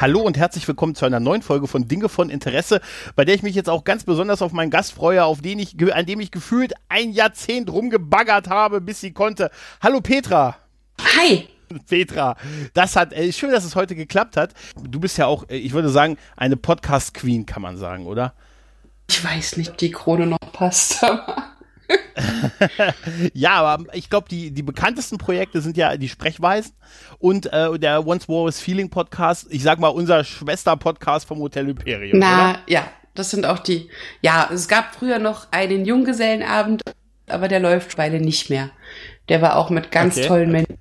Hallo und herzlich willkommen zu einer neuen Folge von Dinge von Interesse, bei der ich mich jetzt auch ganz besonders auf meinen Gast freue, auf den ich, an dem ich gefühlt ein Jahrzehnt rumgebaggert habe, bis sie konnte. Hallo Petra. Hi. Petra, das hat, äh, schön, dass es heute geklappt hat. Du bist ja auch, äh, ich würde sagen, eine Podcast-Queen, kann man sagen, oder? Ich weiß nicht, ob die Krone noch passt, aber. ja, aber ich glaube, die, die bekanntesten Projekte sind ja die Sprechweisen und äh, der Once War is Feeling Podcast. Ich sag mal, unser Schwester-Podcast vom Hotel Imperium. Na, oder? ja, das sind auch die. Ja, es gab früher noch einen Junggesellenabend, aber der läuft beide nicht mehr. Der war auch mit ganz Okay. tollen Menschen.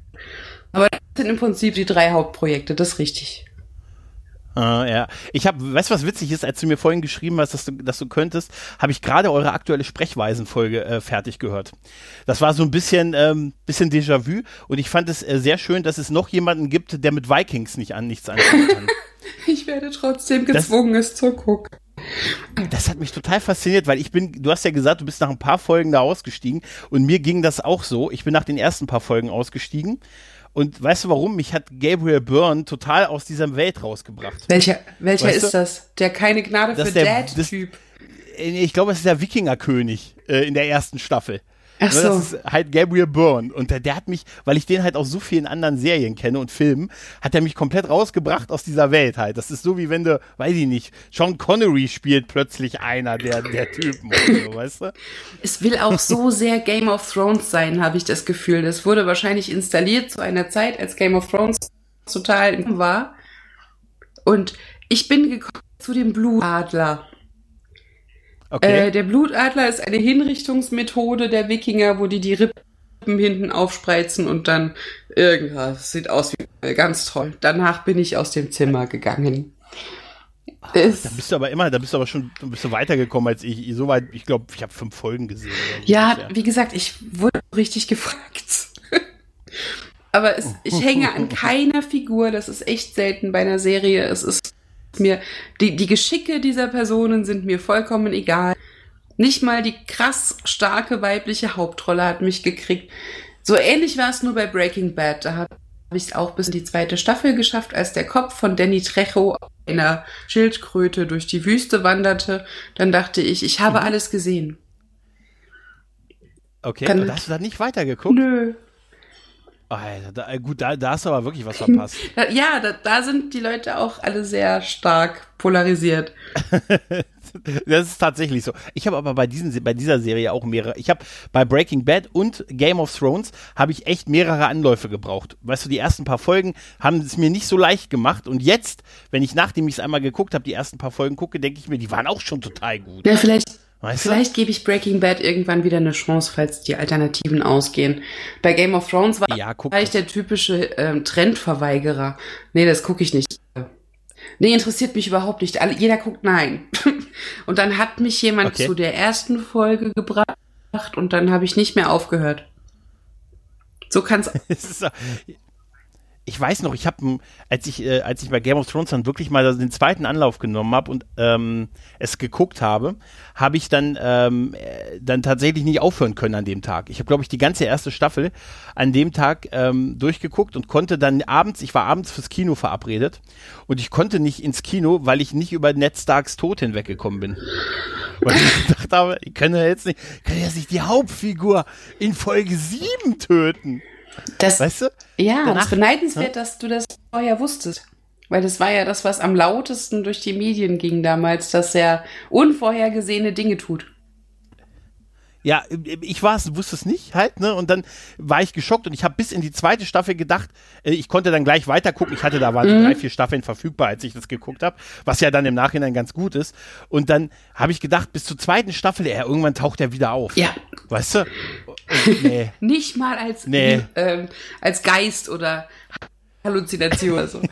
Aber das sind im Prinzip die drei Hauptprojekte, das ist richtig. Ah, ja. Ich habe, weißt du, was witzig ist, als du mir vorhin geschrieben hast, dass du, dass du könntest, habe ich gerade eure aktuelle Sprechweisenfolge äh, fertig gehört. Das war so ein bisschen, ähm, bisschen Déjà-vu und ich fand es äh, sehr schön, dass es noch jemanden gibt, der mit Vikings nicht an nichts anfangen kann. Ich werde trotzdem gezwungen, es zu gucken. Das hat mich total fasziniert, weil ich bin, du hast ja gesagt, du bist nach ein paar Folgen da ausgestiegen und mir ging das auch so. Ich bin nach den ersten paar Folgen ausgestiegen und weißt du warum? Mich hat Gabriel Byrne total aus dieser Welt rausgebracht. Welcher, welcher Weißt du? ist das? Der keine Gnade Das für Dad-Typ. Äh, Ich glaube, es ist der Wikingerkönig äh, in der ersten Staffel. Ach Ne, so. Das ist halt Gabriel Byrne. Und der, der hat mich, weil ich den halt aus so vielen anderen Serien kenne und Filmen, hat er mich komplett rausgebracht aus dieser Welt halt. Das ist so wie wenn du, weiß ich nicht, Sean Connery spielt plötzlich einer der, der Typen so, weißt du? Es will auch so sehr Game of Thrones sein, habe ich das Gefühl. Das wurde wahrscheinlich installiert zu einer Zeit, als Game of Thrones total war. Und ich bin gekommen zu dem Blutadler. Okay. Äh, der Blutadler ist eine Hinrichtungsmethode der Wikinger, wo die die Rippen hinten aufspreizen und dann irgendwas. Sieht aus wie ganz toll. Danach bin ich aus dem Zimmer gegangen. Es- da bist du aber immer, da bist du aber schon, du bist du weitergekommen als ich. Soweit, ich glaube, ich habe fünf Folgen gesehen. so Ja, bisher. wie gesagt, ich wurde richtig gefragt. Aber es, ich hänge an keiner Figur, das ist echt selten bei einer Serie. Es ist mir, die, die Geschicke dieser Personen sind mir vollkommen egal. Nicht mal die krass starke weibliche Hauptrolle hat mich gekriegt. So ähnlich war es nur bei Breaking Bad. Da habe ich es auch bis in die zweite Staffel geschafft, als der Kopf von Danny Trejo einer Schildkröte durch die Wüste wanderte. Dann dachte ich, ich habe alles gesehen. Okay, kann- und hast du da nicht weitergeguckt? Nö. Alter, da, äh, gut, da, da hast du aber wirklich was verpasst. Ja, da, da sind die Leute auch alle sehr stark polarisiert. Das ist tatsächlich so. Ich habe aber bei, diesen, bei dieser Serie auch mehrere. Ich habe bei Breaking Bad und Game of Thrones habe ich echt mehrere Anläufe gebraucht. Weißt du, die ersten paar Folgen haben es mir nicht so leicht gemacht. Und jetzt, wenn ich nachdem ich es einmal geguckt habe, die ersten paar Folgen gucke, denke ich mir, die waren auch schon total gut. Ja, vielleicht, Weißt vielleicht gebe ich Breaking Bad irgendwann wieder eine Chance, falls die Alternativen ausgehen. Bei Game of Thrones war, Ja, ich der typische ähm, Trendverweigerer. Nee, das gucke ich nicht. Nee, interessiert mich überhaupt nicht. Alle, jeder guckt nein. und dann hat mich jemand Okay. zu der ersten Folge gebracht und dann habe ich nicht mehr aufgehört. So kann's. Ich weiß noch, ich habe, als ich, äh, als ich bei Game of Thrones dann wirklich mal den zweiten Anlauf genommen habe und ähm, es geguckt habe, habe ich dann, ähm, äh, dann tatsächlich nicht aufhören können an dem Tag. Ich habe, glaube ich, die ganze erste Staffel an dem Tag ähm, durchgeguckt und konnte dann abends, ich war abends fürs Kino verabredet und ich konnte nicht ins Kino, weil ich nicht über Ned Starks Tod hinweggekommen bin. Weil ich gedacht habe, ich kann ja jetzt nicht, kann ja jetzt nicht die Hauptfigur in Folge 7 töten. Das, Weißt du? Ja, Danach- das ist beneidenswert, dass du das vorher wusstest. Weil das war ja das, was am lautesten durch die Medien ging damals, dass er unvorhergesehene Dinge tut. Ja, ich war es, wusste es nicht halt, ne? Und dann war ich geschockt und ich habe bis in die zweite Staffel gedacht, äh, ich konnte dann gleich weiter gucken. Ich hatte da waren Mhm. drei, vier Staffeln verfügbar, als ich das geguckt habe, was ja dann im Nachhinein ganz gut ist. Und dann habe ich gedacht, bis zur zweiten Staffel, ja, irgendwann taucht er wieder auf. Ja. Weißt du? Nee. Nicht mal als, Nee. ähm, als Geist oder Halluzination oder so.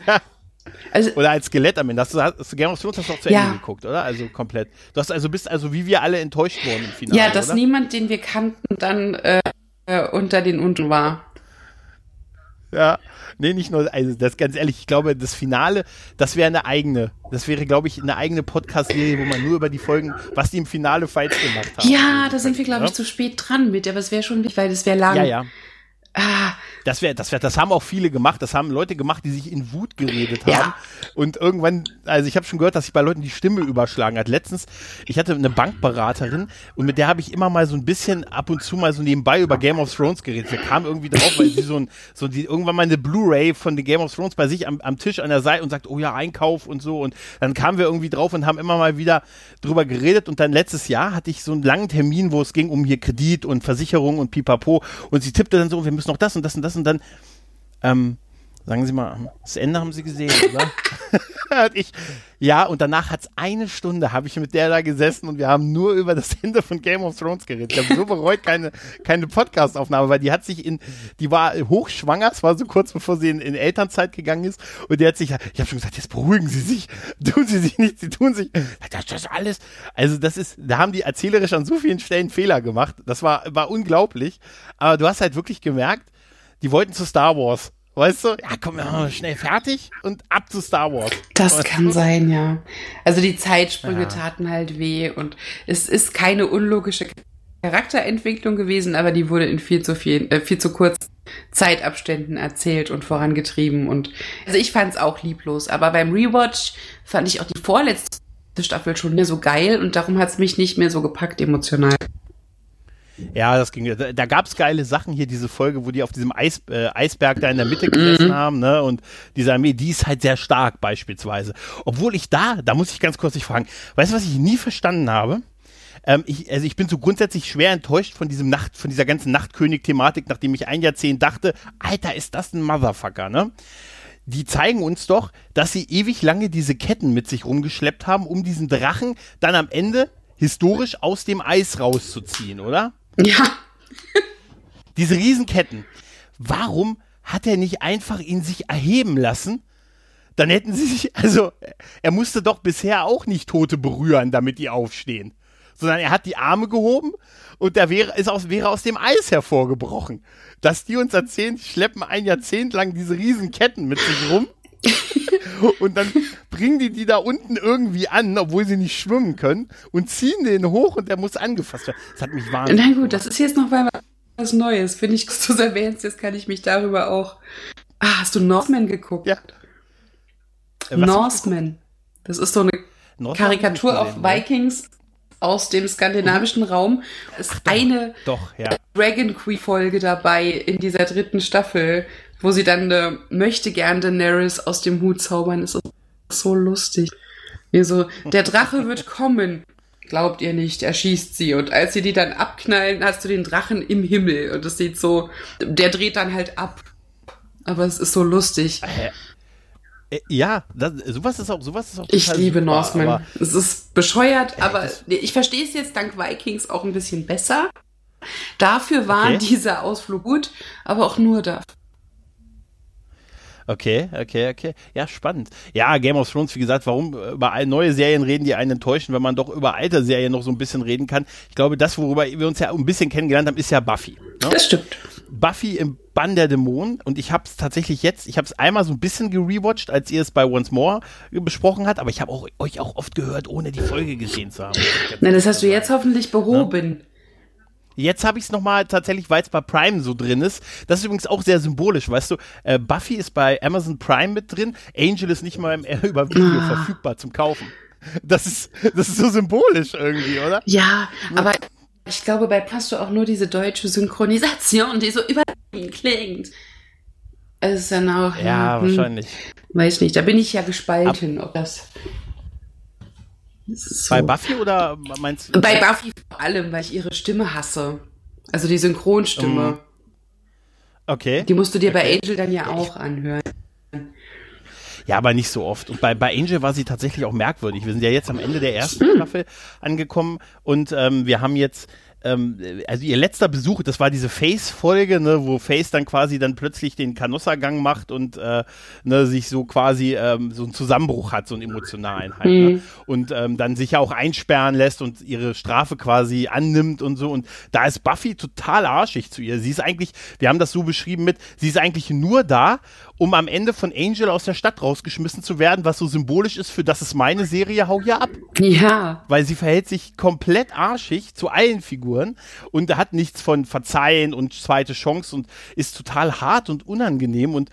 Also, oder als Skelett am Ende. Hast du, hast du Game of Thrones hast du auch zu ja. Ende geguckt, oder? Also komplett. Du hast also bist also wie wir alle enttäuscht worden im Finale. Ja, dass oder? niemand, den wir kannten, dann äh, unter den Unten war. Ja, nee, nicht nur, also das ganz ehrlich, ich glaube, das Finale, das wäre eine eigene, das wäre, glaube ich, eine eigene Podcast-Serie, wo man nur über die Folgen, was die im Finale Fights gemacht haben. Ja, da sind wir, glaube ich, zu spät dran mit, aber es wäre schon wichtig, weil das wäre lang. Ja, ja. Ah. Das wäre, das wäre, das haben auch viele gemacht. Das haben Leute gemacht, die sich in Wut geredet haben. Ja. Und irgendwann, also ich habe schon gehört, dass sich bei Leuten die Stimme überschlagen hat. Letztens, ich hatte eine Bankberaterin und mit der habe ich immer mal so ein bisschen ab und zu mal so nebenbei über Game of Thrones geredet. Wir kamen irgendwie drauf, weil sie so ein, so die irgendwann mal eine Blu-ray von The Game of Thrones bei sich am, am Tisch an der Seite und sagt, oh ja, Einkauf und so. Und dann kamen wir irgendwie drauf und haben immer mal wieder drüber geredet. Und dann letztes Jahr hatte ich so einen langen Termin, wo es ging um hier Kredit und Versicherung und Pipapo. Und sie tippte dann so, wir müssen noch das und das und das und dann, ähm, sagen Sie mal, das Ende haben Sie gesehen, oder? ich, ja, und danach hat es eine Stunde, habe ich mit der da gesessen und wir haben nur über das Ende von Game of Thrones geredet. Ich habe so bereut keine, keine Podcast-Aufnahme, weil die hat sich in, die war hochschwanger, es war so kurz bevor sie in, in Elternzeit gegangen ist und die hat sich, ich habe schon gesagt, jetzt beruhigen Sie sich, tun Sie sich nicht, Sie tun sich, das ist alles, also das ist, da haben die erzählerisch an so vielen Stellen Fehler gemacht, das war, war unglaublich, aber du hast halt wirklich gemerkt, die wollten zu Star Wars. Weißt du? Ja, komm, schnell fertig und ab zu Star Wars. Das weißt kann du? sein, ja. Also die Zeitsprünge ja. taten halt weh und es ist keine unlogische Charakterentwicklung gewesen, aber die wurde in viel zu viel, äh, viel zu kurzen Zeitabständen erzählt und vorangetrieben und also ich fand es auch lieblos, aber beim Rewatch fand ich auch die vorletzte Staffel schon mehr so geil und darum hat es mich nicht mehr so gepackt emotional. Ja, das ging. Da, da gab es geile Sachen hier, diese Folge, wo die auf diesem Eis, äh, Eisberg da in der Mitte gesessen mhm. haben, ne? Und diese Armee, die ist halt sehr stark beispielsweise. Obwohl ich da, da muss ich ganz kurz dich fragen, weißt du, was ich nie verstanden habe? Ähm, ich, also ich bin so grundsätzlich schwer enttäuscht von diesem Nacht, von dieser ganzen Nachtkönig-Thematik, nachdem ich ein Jahrzehnt dachte, Alter, ist das ein Motherfucker, ne? die zeigen uns doch, dass sie ewig lange diese Ketten mit sich rumgeschleppt haben, um diesen Drachen dann am Ende historisch aus dem Eis rauszuziehen, oder? Ja. Diese Riesenketten. Warum hat er nicht einfach ihn sich erheben lassen? Dann hätten sie sich, also er musste doch bisher auch nicht Tote berühren, damit die aufstehen. Sondern er hat die Arme gehoben und der wäre, ist aus, wäre aus dem Eis hervorgebrochen. Dass die uns erzählen, schleppen ein Jahrzehnt lang diese Riesenketten mit sich rum und dann bringen die die da unten irgendwie an, obwohl sie nicht schwimmen können und ziehen den hoch und der muss angefasst werden. Das hat mich wahnsinnig. Na gut, das ist jetzt noch was Neues. Finde ich, dass du es erwähnst, jetzt kann ich mich darüber auch. Ah, hast du Northman geguckt? Ja. Äh, Northman. Das ist so eine Northman Karikatur auf Vikings aus dem skandinavischen Raum. Ist doch, eine doch, ja. Dragon Queen Folge dabei in dieser dritten Staffel, wo sie dann äh, möchte gern Daenerys aus dem Hut zaubern. Das ist so lustig. Wie so, der Drache wird kommen. Glaubt ihr nicht, er schießt sie. Und als sie die dann abknallen, hast du den Drachen im Himmel. Und es sieht so, der dreht dann halt ab. Aber es ist so lustig. Äh, äh, ja, das, sowas ist auch, sowas ist auch Ich liebe super, Norseman. Es ist bescheuert, äh, aber ich verstehe es jetzt dank Vikings auch ein bisschen besser. Dafür war okay. dieser Ausflug gut, aber auch nur dafür. Okay, okay, okay. Ja, spannend. Ja, Game of Thrones, wie gesagt, warum über neue Serien reden, die einen enttäuschen, wenn man doch über alte Serien noch so ein bisschen reden kann. Ich glaube, das, worüber wir uns ja ein bisschen kennengelernt haben, ist ja Buffy. Ne? Das stimmt. Buffy im Bann der Dämonen und ich habe es tatsächlich jetzt, ich habe es einmal so ein bisschen gerewatcht, als ihr es bei Once More besprochen habt, aber ich habe auch, euch auch oft gehört, ohne die Folge gesehen zu haben. Nein, das hast du jetzt hoffentlich behoben. Jetzt habe ich es nochmal tatsächlich, weil es bei Prime so drin ist. Das ist übrigens auch sehr symbolisch, weißt du. Äh, Buffy ist bei Amazon Prime mit drin. Angel ist nicht mal im, äh, über Video ah. verfügbar zum Kaufen. Das ist, das ist so symbolisch irgendwie, oder? Ja, aber ich glaube, bei du auch nur diese deutsche Synchronisation, die so über klingt. Es ist dann auch. Ja, hm, wahrscheinlich. Weiß nicht, da bin ich ja gespalten, Ab ob das so. Bei Buffy oder meinst du? Bei Buffy vor allem, weil ich ihre Stimme hasse. Also die Synchronstimme. Um, okay. Die musst du dir okay. bei Angel dann ja auch anhören. Ja, aber nicht so oft. Und bei, bei Angel war sie tatsächlich auch merkwürdig. Wir sind ja jetzt am Ende der ersten hm. Staffel angekommen und ähm, wir haben jetzt ähm, also ihr letzter Besuch, das war diese Face-Folge, ne, wo Face dann quasi dann plötzlich den Canossa-Gang macht und äh, ne, sich so quasi ähm, so einen Zusammenbruch hat, so einen emotionalen halt. Ne? Mhm. Ne? Und ähm, dann sich ja auch einsperren lässt und ihre Strafe quasi annimmt und so. Und da ist Buffy total arschig zu ihr. Sie ist eigentlich, wir haben das so beschrieben mit, sie ist eigentlich nur da, um am Ende von Angel aus der Stadt rausgeschmissen zu werden, was so symbolisch ist für das ist meine Serie, hau hier ab. Ja. Weil sie verhält sich komplett arschig zu allen Figuren und hat nichts von Verzeihen und zweite Chance und ist total hart und unangenehm und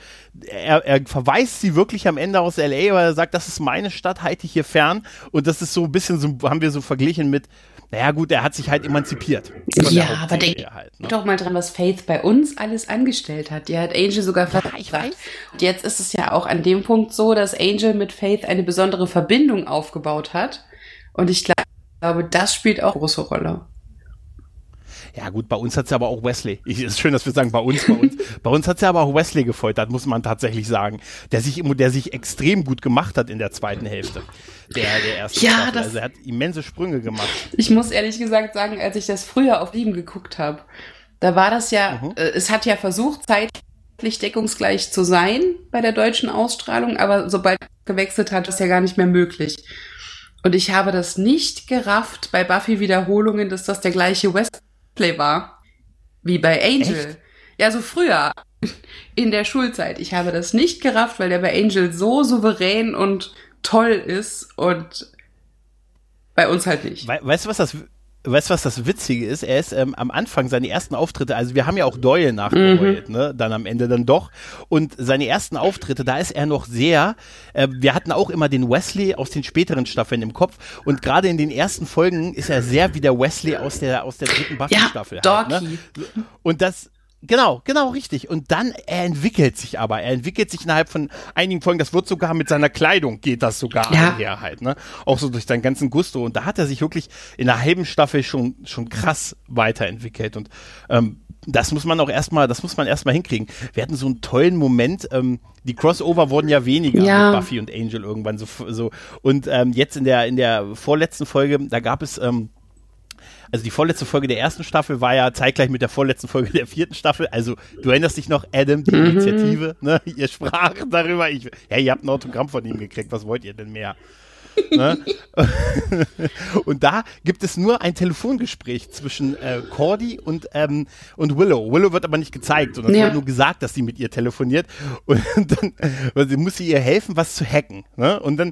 er, er verweist sie wirklich am Ende aus LA, weil er sagt, das ist meine Stadt, halte ich hier fern und das ist so ein bisschen so, haben wir so verglichen mit naja, gut, er hat sich halt emanzipiert. Ja, aber denk halt, ne? doch mal dran, was Faith bei uns alles angestellt hat. Die hat Angel sogar ich weiß. Und jetzt ist es ja auch an dem Punkt so, dass Angel mit Faith eine besondere Verbindung aufgebaut hat. Und ich glaube, das spielt auch eine große Rolle. Ja gut, bei uns hat sie aber auch Wesley. Es ist schön, dass wir sagen, bei uns, bei uns. bei uns hat sie aber auch Wesley gefoltert, muss man tatsächlich sagen. Der sich, der sich extrem gut gemacht hat in der zweiten Hälfte. Der, der ersten ja, Staffel. Das, also er hat immense Sprünge gemacht. Ich muss ehrlich gesagt sagen, als ich das früher auf Lieben geguckt habe, da war das ja, mhm. äh, es hat ja versucht, zeitlich deckungsgleich zu sein bei der deutschen Ausstrahlung, aber sobald gewechselt hat, ist ja gar nicht mehr möglich. Und ich habe das nicht gerafft bei Buffy Wiederholungen, dass das der gleiche West Play war. Wie bei Angel. Echt? Ja, so früher. In der Schulzeit. Ich habe das nicht gerafft, weil der bei Angel so souverän und toll ist und bei uns halt nicht. We weißt du, was das weißt du, was das Witzige ist? Er ist ähm, am Anfang seine ersten Auftritte, also wir haben ja auch Doyle nachgeholt, mhm. ne? Dann am Ende dann doch. Und seine ersten Auftritte, da ist er noch sehr, äh, wir hatten auch immer den Wesley aus den späteren Staffeln im Kopf. Und gerade in den ersten Folgen ist er sehr wie der Wesley aus der, aus der dritten Buffy-Staffel. Ja, halt, ne? Und das, Genau, genau, richtig. Und dann, er entwickelt sich aber. Er entwickelt sich innerhalb von einigen Folgen. Das wird sogar mit seiner Kleidung geht das sogar ja. einher halt, ne? Auch so durch seinen ganzen Gusto. Und da hat er sich wirklich in der halben Staffel schon, schon krass weiterentwickelt. Und, ähm, das muss man auch erstmal, das muss man erstmal hinkriegen. Wir hatten so einen tollen Moment, ähm, die Crossover wurden ja weniger ja. mit Buffy und Angel irgendwann so, so. Und ähm, jetzt in der, in der vorletzten Folge, da gab es, ähm, also die vorletzte Folge der ersten Staffel war ja zeitgleich mit der vorletzten Folge der vierten Staffel. Also du erinnerst dich noch, Adam, die mhm. Initiative, ne? Ihr sprach darüber. Ich, ja, ihr habt ein Autogramm von ihm gekriegt. Was wollt ihr denn mehr? ne? und da gibt es nur ein Telefongespräch zwischen äh, Cordy und, ähm, und Willow. Willow wird aber nicht gezeigt, sondern ja. wird nur gesagt, dass sie mit ihr telefoniert. Und dann also muss sie ihr helfen, was zu hacken. Ne? Und dann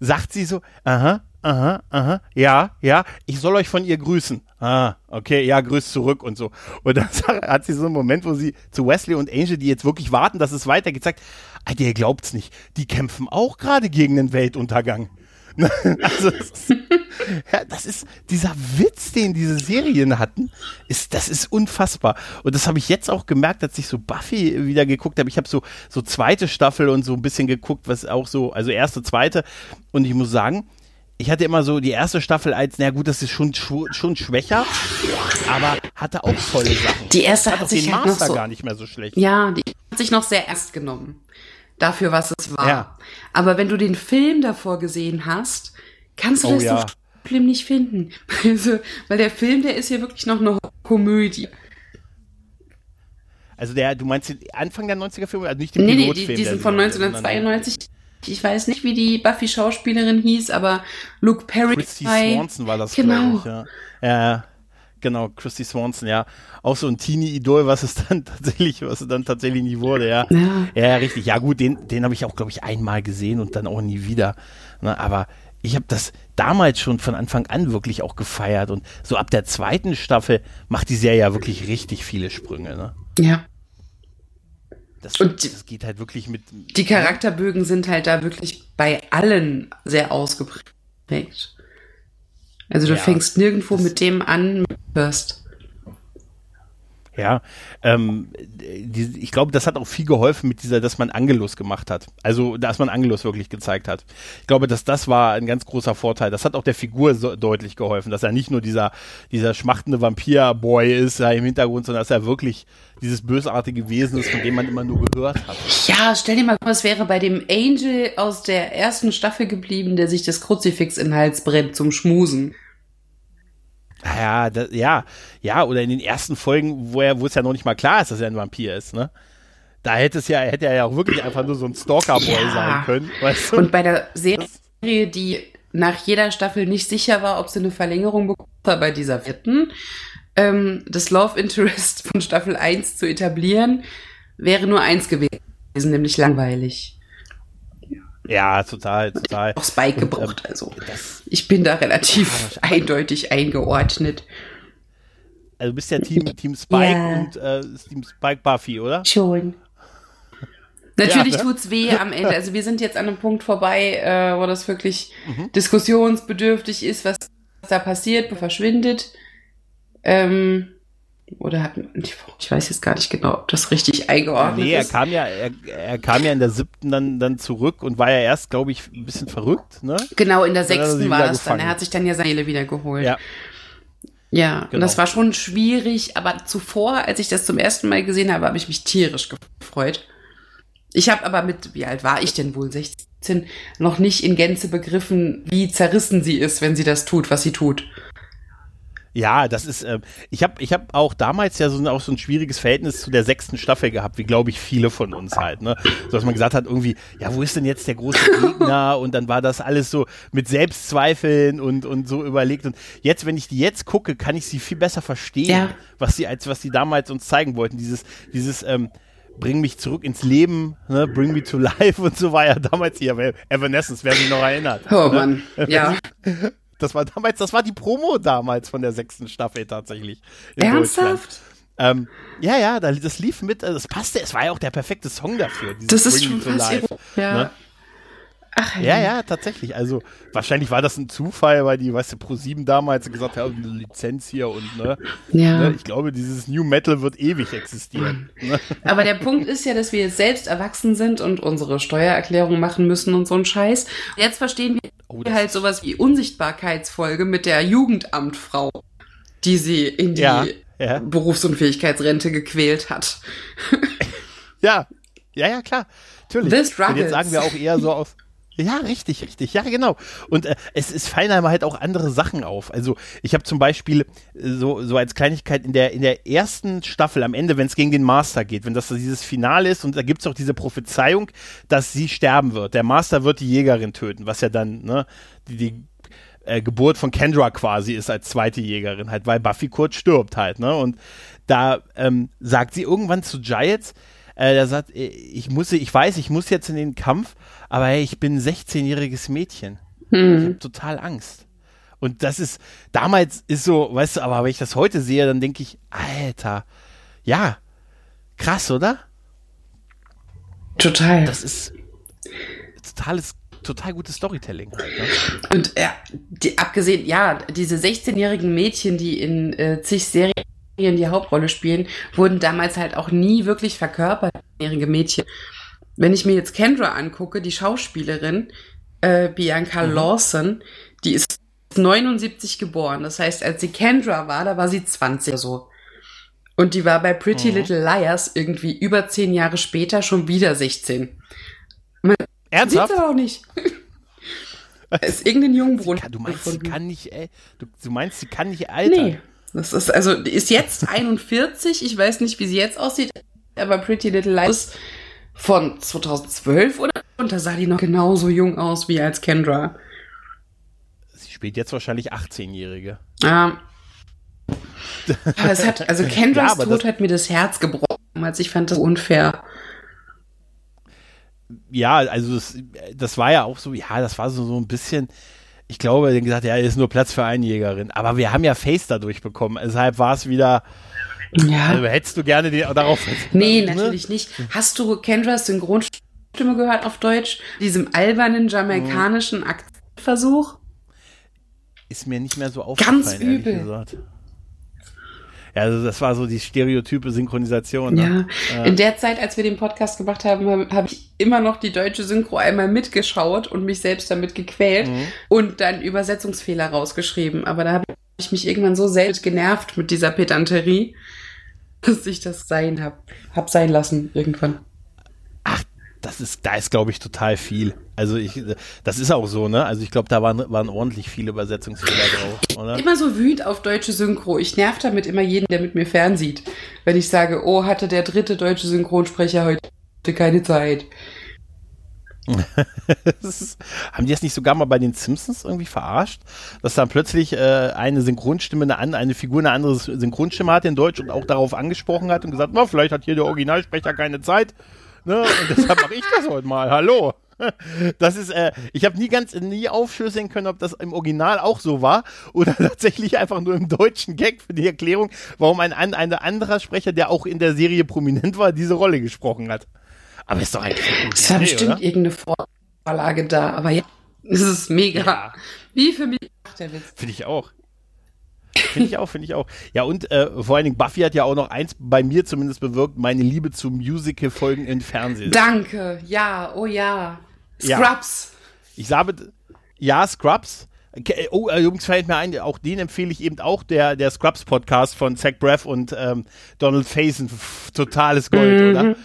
sagt sie so, aha, aha, aha, ja, ja, ich soll euch von ihr grüßen. Ah, okay, ja, grüß zurück und so. Und dann hat sie so einen Moment, wo sie zu Wesley und Angel, die jetzt wirklich warten, dass es weitergeht, sagt, Alter, ihr glaubt's nicht, die kämpfen auch gerade gegen den Weltuntergang. also, das ist, ja, das ist dieser Witz, den diese Serien hatten, ist, das ist unfassbar. Und das habe ich jetzt auch gemerkt, als ich so Buffy wieder geguckt habe. Ich habe so, so zweite Staffel und so ein bisschen geguckt, was auch so, also erste, zweite. Und ich muss sagen, ich hatte immer so die erste Staffel als, na gut, das ist schon, schon schwächer, aber hatte auch tolle Sachen. Die erste hat, hat sich den halt Master so, gar nicht mehr so schlecht. Ja, die hat sich noch sehr ernst genommen. Dafür, was es war. Ja. Aber wenn du den Film davor gesehen hast, kannst du oh, das ja. schlimm nicht finden. Also, weil der Film, der ist ja wirklich noch eine Komödie. Also der, du meinst den Anfang der 90er Filme, also nicht den nee, Pilotfilm? Nee, die, die sind von 1992 ich weiß nicht, wie die Buffy-Schauspielerin hieß, aber Luke Perry. Christy Swanson war das, genau. Ich, ja. ja. Genau, Christy Swanson, ja. Auch so ein Teenie-Idol, was es dann tatsächlich, was es dann tatsächlich nie wurde, ja. Ja, ja richtig. Ja, gut, den, den habe ich auch, glaube ich, einmal gesehen und dann auch nie wieder. Ne, aber ich habe das damals schon von Anfang an wirklich auch gefeiert und so ab der zweiten Staffel macht die Serie ja wirklich richtig viele Sprünge, ne? Ja. Das, und das geht halt wirklich mit. Die Charakterbögen sind halt da wirklich bei allen sehr ausgeprägt. Also du ja, fängst nirgendwo mit dem an, hörst. Ja, ähm, die, ich glaube, das hat auch viel geholfen mit dieser, dass man Angelus gemacht hat. Also, dass man Angelus wirklich gezeigt hat. Ich glaube, dass das war ein ganz großer Vorteil. Das hat auch der Figur so deutlich geholfen, dass er nicht nur dieser, dieser schmachtende Vampir-Boy ist da im Hintergrund, sondern dass er wirklich dieses bösartige Wesen ist, von dem man immer nur gehört hat. Ja, stell dir mal vor, es wäre bei dem Angel aus der ersten Staffel geblieben, der sich das Kruzifix in den Hals brennt zum Schmusen. Ja, das, ja, ja, oder in den ersten Folgen, wo er, wo es ja noch nicht mal klar ist, dass er ein Vampir ist, ne? Da hätte es ja, hätte er ja auch wirklich einfach nur so ein Stalker-Boy Ja. sein können. Weißt du? Und bei der Serie, die nach jeder Staffel nicht sicher war, ob sie eine Verlängerung bekommt, war bei dieser vierten, ähm, das Love Interest von Staffel 1 zu etablieren, wäre nur eins gewesen, nämlich langweilig. Ja, total, total. Auch Spike Und, ähm, gebraucht, also. Das, Ich bin da relativ eindeutig eingeordnet. also du bist ja Team, Team Spike Ja. und äh, Team Spike Buffy, oder? Schon. Natürlich Ja, ne? tut's weh am Ende. Also wir sind jetzt an einem Punkt vorbei, äh, wo das wirklich Mhm. diskussionsbedürftig ist, was da passiert, verschwindet. Ähm, oder hat ich weiß jetzt gar nicht genau, ob das richtig eingeordnet Nee, er ist. kam ja, er, er kam ja in der siebten dann, dann zurück und war ja erst, glaube ich, ein bisschen verrückt, ne? Genau, in der er sechsten war das dann. Er hat sich dann ja seine Seele wieder geholt. Ja, Ja, und Genau. das war schon schwierig, aber zuvor, als ich das zum ersten Mal gesehen habe, habe ich mich tierisch gefreut. Ich habe aber mit, wie alt war ich denn wohl, 16, noch nicht in Gänze begriffen, wie zerrissen sie ist, wenn sie das tut, was sie tut. Ja, das ist, ähm, ich habe ich hab auch damals ja so, ein- auch so ein schwieriges Verhältnis zu der sechsten Staffel gehabt, wie glaube ich viele von uns halt, ne? So dass man gesagt hat, irgendwie, ja, wo ist denn jetzt der große Gegner? Und dann war das alles so mit Selbstzweifeln und, und so überlegt. Und jetzt, wenn ich die jetzt gucke, kann ich sie viel besser verstehen, Ja. was sie, als was sie damals uns zeigen wollten. Dieses, dieses, ähm, Bring mich zurück ins Leben, ne? Bring me to life und so war ja damals ihr Evanescence, wer sich noch erinnert. Oh ne? Mann, ja. Das war damals, das war die Promo damals von der sechsten Staffel tatsächlich. Ernsthaft? Ähm, ja, ja, da- das lief mit, also das passte, es war ja auch der perfekte Song dafür. Das ist schon fast. Ja. ne? Ach, Ja, ja, tatsächlich. Also wahrscheinlich war das ein Zufall, weil die, weißt du, Pro7 damals gesagt haben, eine Lizenz hier und ne, Ja. ne, ich glaube, dieses New Metal wird ewig existieren. ne? Aber der Punkt ist ja, dass wir jetzt selbst erwachsen sind und unsere Steuererklärung machen müssen und so ein Scheiß. Jetzt verstehen wir Oh, halt sowas wie Unsichtbarkeitsfolge mit der Jugendamtfrau, die sie in die Ja, ja. Berufsunfähigkeitsrente gequält hat. Ja, ja, ja, klar. Natürlich. Und jetzt sagen wir auch eher so aus. Ja, richtig, richtig. Ja, genau. Und äh, es, es fallen einem halt auch andere Sachen auf. Also ich habe zum Beispiel äh, so, so als Kleinigkeit in der, in der ersten Staffel am Ende, wenn es gegen den Master geht, wenn das dieses Finale ist und da gibt es auch diese Prophezeiung, dass sie sterben wird. Der Master wird die Jägerin töten, was ja dann ne, die, die äh, Geburt von Kendra quasi ist als zweite Jägerin, halt, weil Buffy kurz stirbt halt, ne? Und da ähm, sagt sie irgendwann zu Giles, äh, der sagt, äh, ich muss, ich weiß, ich muss jetzt in den Kampf, aber hey, ich bin ein 16-jähriges Mädchen. Ich habe total Angst. Und das ist, damals ist so, weißt du, aber wenn ich das heute sehe, dann denke ich, Alter, ja, krass, oder? Total. Das ist totales, total gutes Storytelling halt, ne? Und ja, die, abgesehen, ja, diese 16-jährigen Mädchen, die in äh, zig Serien die Hauptrolle spielen, wurden damals halt auch nie wirklich verkörpert, jährige Mädchen. Wenn ich mir jetzt Kendra angucke, die Schauspielerin, äh, Bianca Lawson, die ist 79 geboren. Das heißt, als sie Kendra war, da war sie 20 oder so. Und die war bei Pretty Mhm. Little Liars irgendwie über zehn Jahre später schon wieder 16. Sieht's Ernsthaft? aber auch nicht. ist irgendein Jungbrunnen. Du meinst, sie kann nicht, ey, du, du meinst, sie kann nicht altern? Nee. Das ist also, die ist jetzt 41. Ich weiß nicht, wie sie jetzt aussieht, aber Pretty Little Lies von 2012 oder? Und da sah die noch genauso jung aus wie als Kendra. Sie spielt jetzt wahrscheinlich 18-Jährige. Ähm, aber es hat, also Kendras Ja, Tod hat mir das Herz gebrochen, als ich fand das unfair. Ja, also das, das war ja auch so, ja, das war so, so ein bisschen, ich glaube, den gesagt, ja, ist nur Platz für eine Jägerin. Aber wir haben ja Face dadurch bekommen. Deshalb war es wieder, Ja. also hättest du gerne die, darauf. Nee, ne? natürlich nicht. Hast du Kendras Synchronstimme gehört auf Deutsch? Diesem albernen jamaikanischen Akzentversuch? Ist mir nicht mehr so aufgefallen, ehrlich übel. Ja, also das war so die stereotype Synchronisation. Ne? Ja, in der Zeit, als wir den Podcast gemacht haben, habe hab ich immer noch die deutsche Synchro einmal mitgeschaut und mich selbst damit gequält Mhm. und dann Übersetzungsfehler rausgeschrieben. Aber da habe ich mich irgendwann so selbst genervt mit dieser Pedanterie, dass ich das sein hab, hab sein lassen irgendwann. Das ist, da ist, glaube ich, total viel. Also ich, das ist auch so, ne? Also ich glaube, da waren, waren ordentlich viele Übersetzungsfehler drauf, oder? Immer so wütend auf deutsche Synchro. Ich nerv damit immer jeden, der mit mir fernsieht. Wenn ich sage, oh, hatte der dritte deutsche Synchronsprecher heute keine Zeit. ist, haben die das nicht sogar mal bei den Simpsons irgendwie verarscht? Dass dann plötzlich äh, eine Synchronstimme, eine, eine Figur eine andere Synchronstimme hatte in Deutsch und auch darauf angesprochen hat und gesagt, na, vielleicht hat hier der Originalsprecher keine Zeit. Ne? Und deshalb mache ich das heute mal. Hallo. Das ist, äh, ich habe nie ganz, nie aufschlüsseln können, ob das im Original auch so war oder tatsächlich einfach nur im deutschen Gag für die Erklärung, warum ein, ein, ein anderer Sprecher, der auch in der Serie prominent war, diese Rolle gesprochen hat. Aber ist doch eigentlich. Es war bestimmt oder? irgendeine Vorlage da, aber ja, es ist mega. Ja. Wie für mich macht der Witz. Finde ich auch. Finde ich auch, finde ich auch. Ja, und äh, vor allen Dingen, Buffy hat ja auch noch eins bei mir zumindest bewirkt, meine Liebe zu Musical-Folgen in Fernsehen. Danke, ja, oh ja. Scrubs. Ja. Ich sage, ja, Scrubs. Oh, äh, Jungs, fällt mir ein, auch den empfehle ich eben auch, der, der Scrubs-Podcast von Zach Braff und ähm, Donald Faison. Totales Gold, mhm. oder?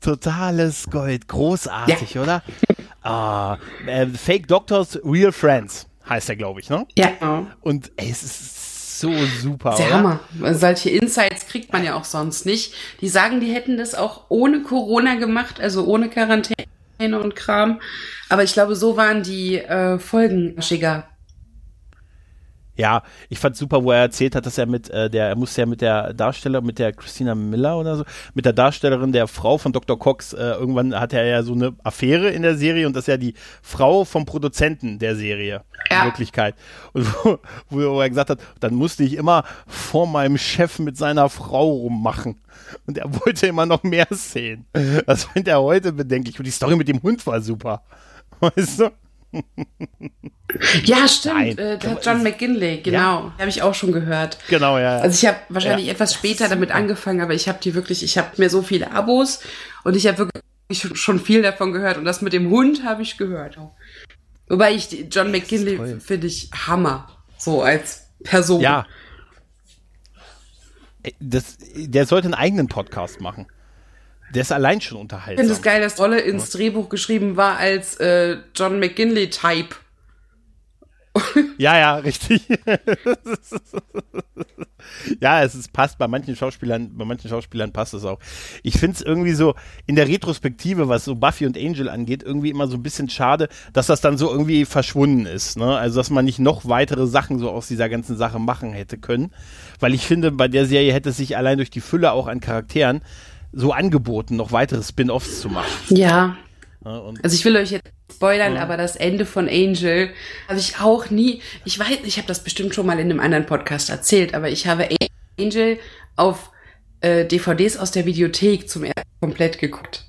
Totales Gold. Großartig, ja. oder? Ah, äh, Fake Doctors, Real Friends heißt er, glaube ich, ne? Ja. Und ey, es ist so super. Der Hammer. Solche Insights kriegt man ja auch sonst nicht. Die sagen, die hätten das auch ohne Corona gemacht, also ohne Quarantäne und Kram. Aber ich glaube, so waren die äh, Folgen schicker. Ja, ich fand super, wo er erzählt hat, dass er mit äh, der, er musste ja mit der Darstellerin, mit der Christina Miller oder so, mit der Darstellerin der Frau von Dr. Cox, äh, irgendwann hatte er ja so eine Affäre in der Serie und das ist ja die Frau vom Produzenten der Serie. Ja. In Wirklichkeit. Und wo, wo er gesagt hat, dann musste ich immer vor meinem Chef mit seiner Frau rummachen. Und er wollte immer noch mehr sehen. Das findet er heute bedenklich. Und die Story mit dem Hund war super. Weißt du? Ja, stimmt. Äh, John McGinley, genau. Ja. Habe ich auch schon gehört. Genau, ja. Also ich habe wahrscheinlich ja. etwas später damit angefangen, aber ich habe die wirklich, ich habe mir so viele Abos und ich habe wirklich schon viel davon gehört. Und das mit dem Hund habe ich gehört. Wobei ich John McGinley finde ich Hammer. So als Person. Ja. Das, der sollte einen eigenen Podcast machen. Der ist allein schon unterhaltsam. Ich finde es geil, dass Rolle ins Drehbuch geschrieben war als äh, John McGinley-Type. ja, ja, richtig. ja, es ist, passt bei manchen Schauspielern, bei manchen Schauspielern passt es auch. Ich finde es irgendwie so in der Retrospektive, was so Buffy und Angel angeht, irgendwie immer so ein bisschen schade, dass das dann so irgendwie verschwunden ist. Ne? Also, dass man nicht noch weitere Sachen so aus dieser ganzen Sache machen hätte können. Weil ich finde, bei der Serie hätte es sich allein durch die Fülle auch an Charakteren so angeboten, noch weitere Spin-offs zu machen. Ja. ja also ich will euch jetzt spoilern, ja. aber das Ende von Angel habe ich auch nie. Ich weiß, ich habe das bestimmt schon mal in einem anderen Podcast erzählt, aber ich habe Angel auf äh, DVDs aus der Videothek zum ersten komplett geguckt.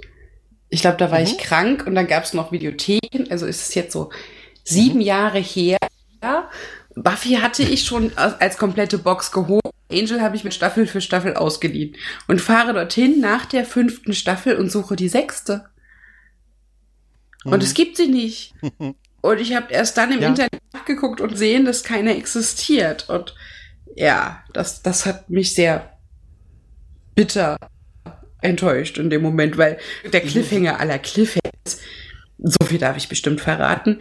Ich glaube, da war mhm. ich krank und dann gab es noch Videotheken. Also ist es jetzt so sieben mhm. Jahre her. Buffy hatte ich schon als komplette Box geholt. Angel habe ich mit Staffel für Staffel ausgeliehen und fahre dorthin nach der fünften Staffel und suche die sechste. Mhm. Und es gibt sie nicht. und ich habe erst dann im ja. Internet nachgeguckt und sehen, dass keine existiert. Und ja, das, das hat mich sehr bitter enttäuscht in dem Moment, weil der Cliffhanger aller Cliffhangers, so viel darf ich bestimmt verraten,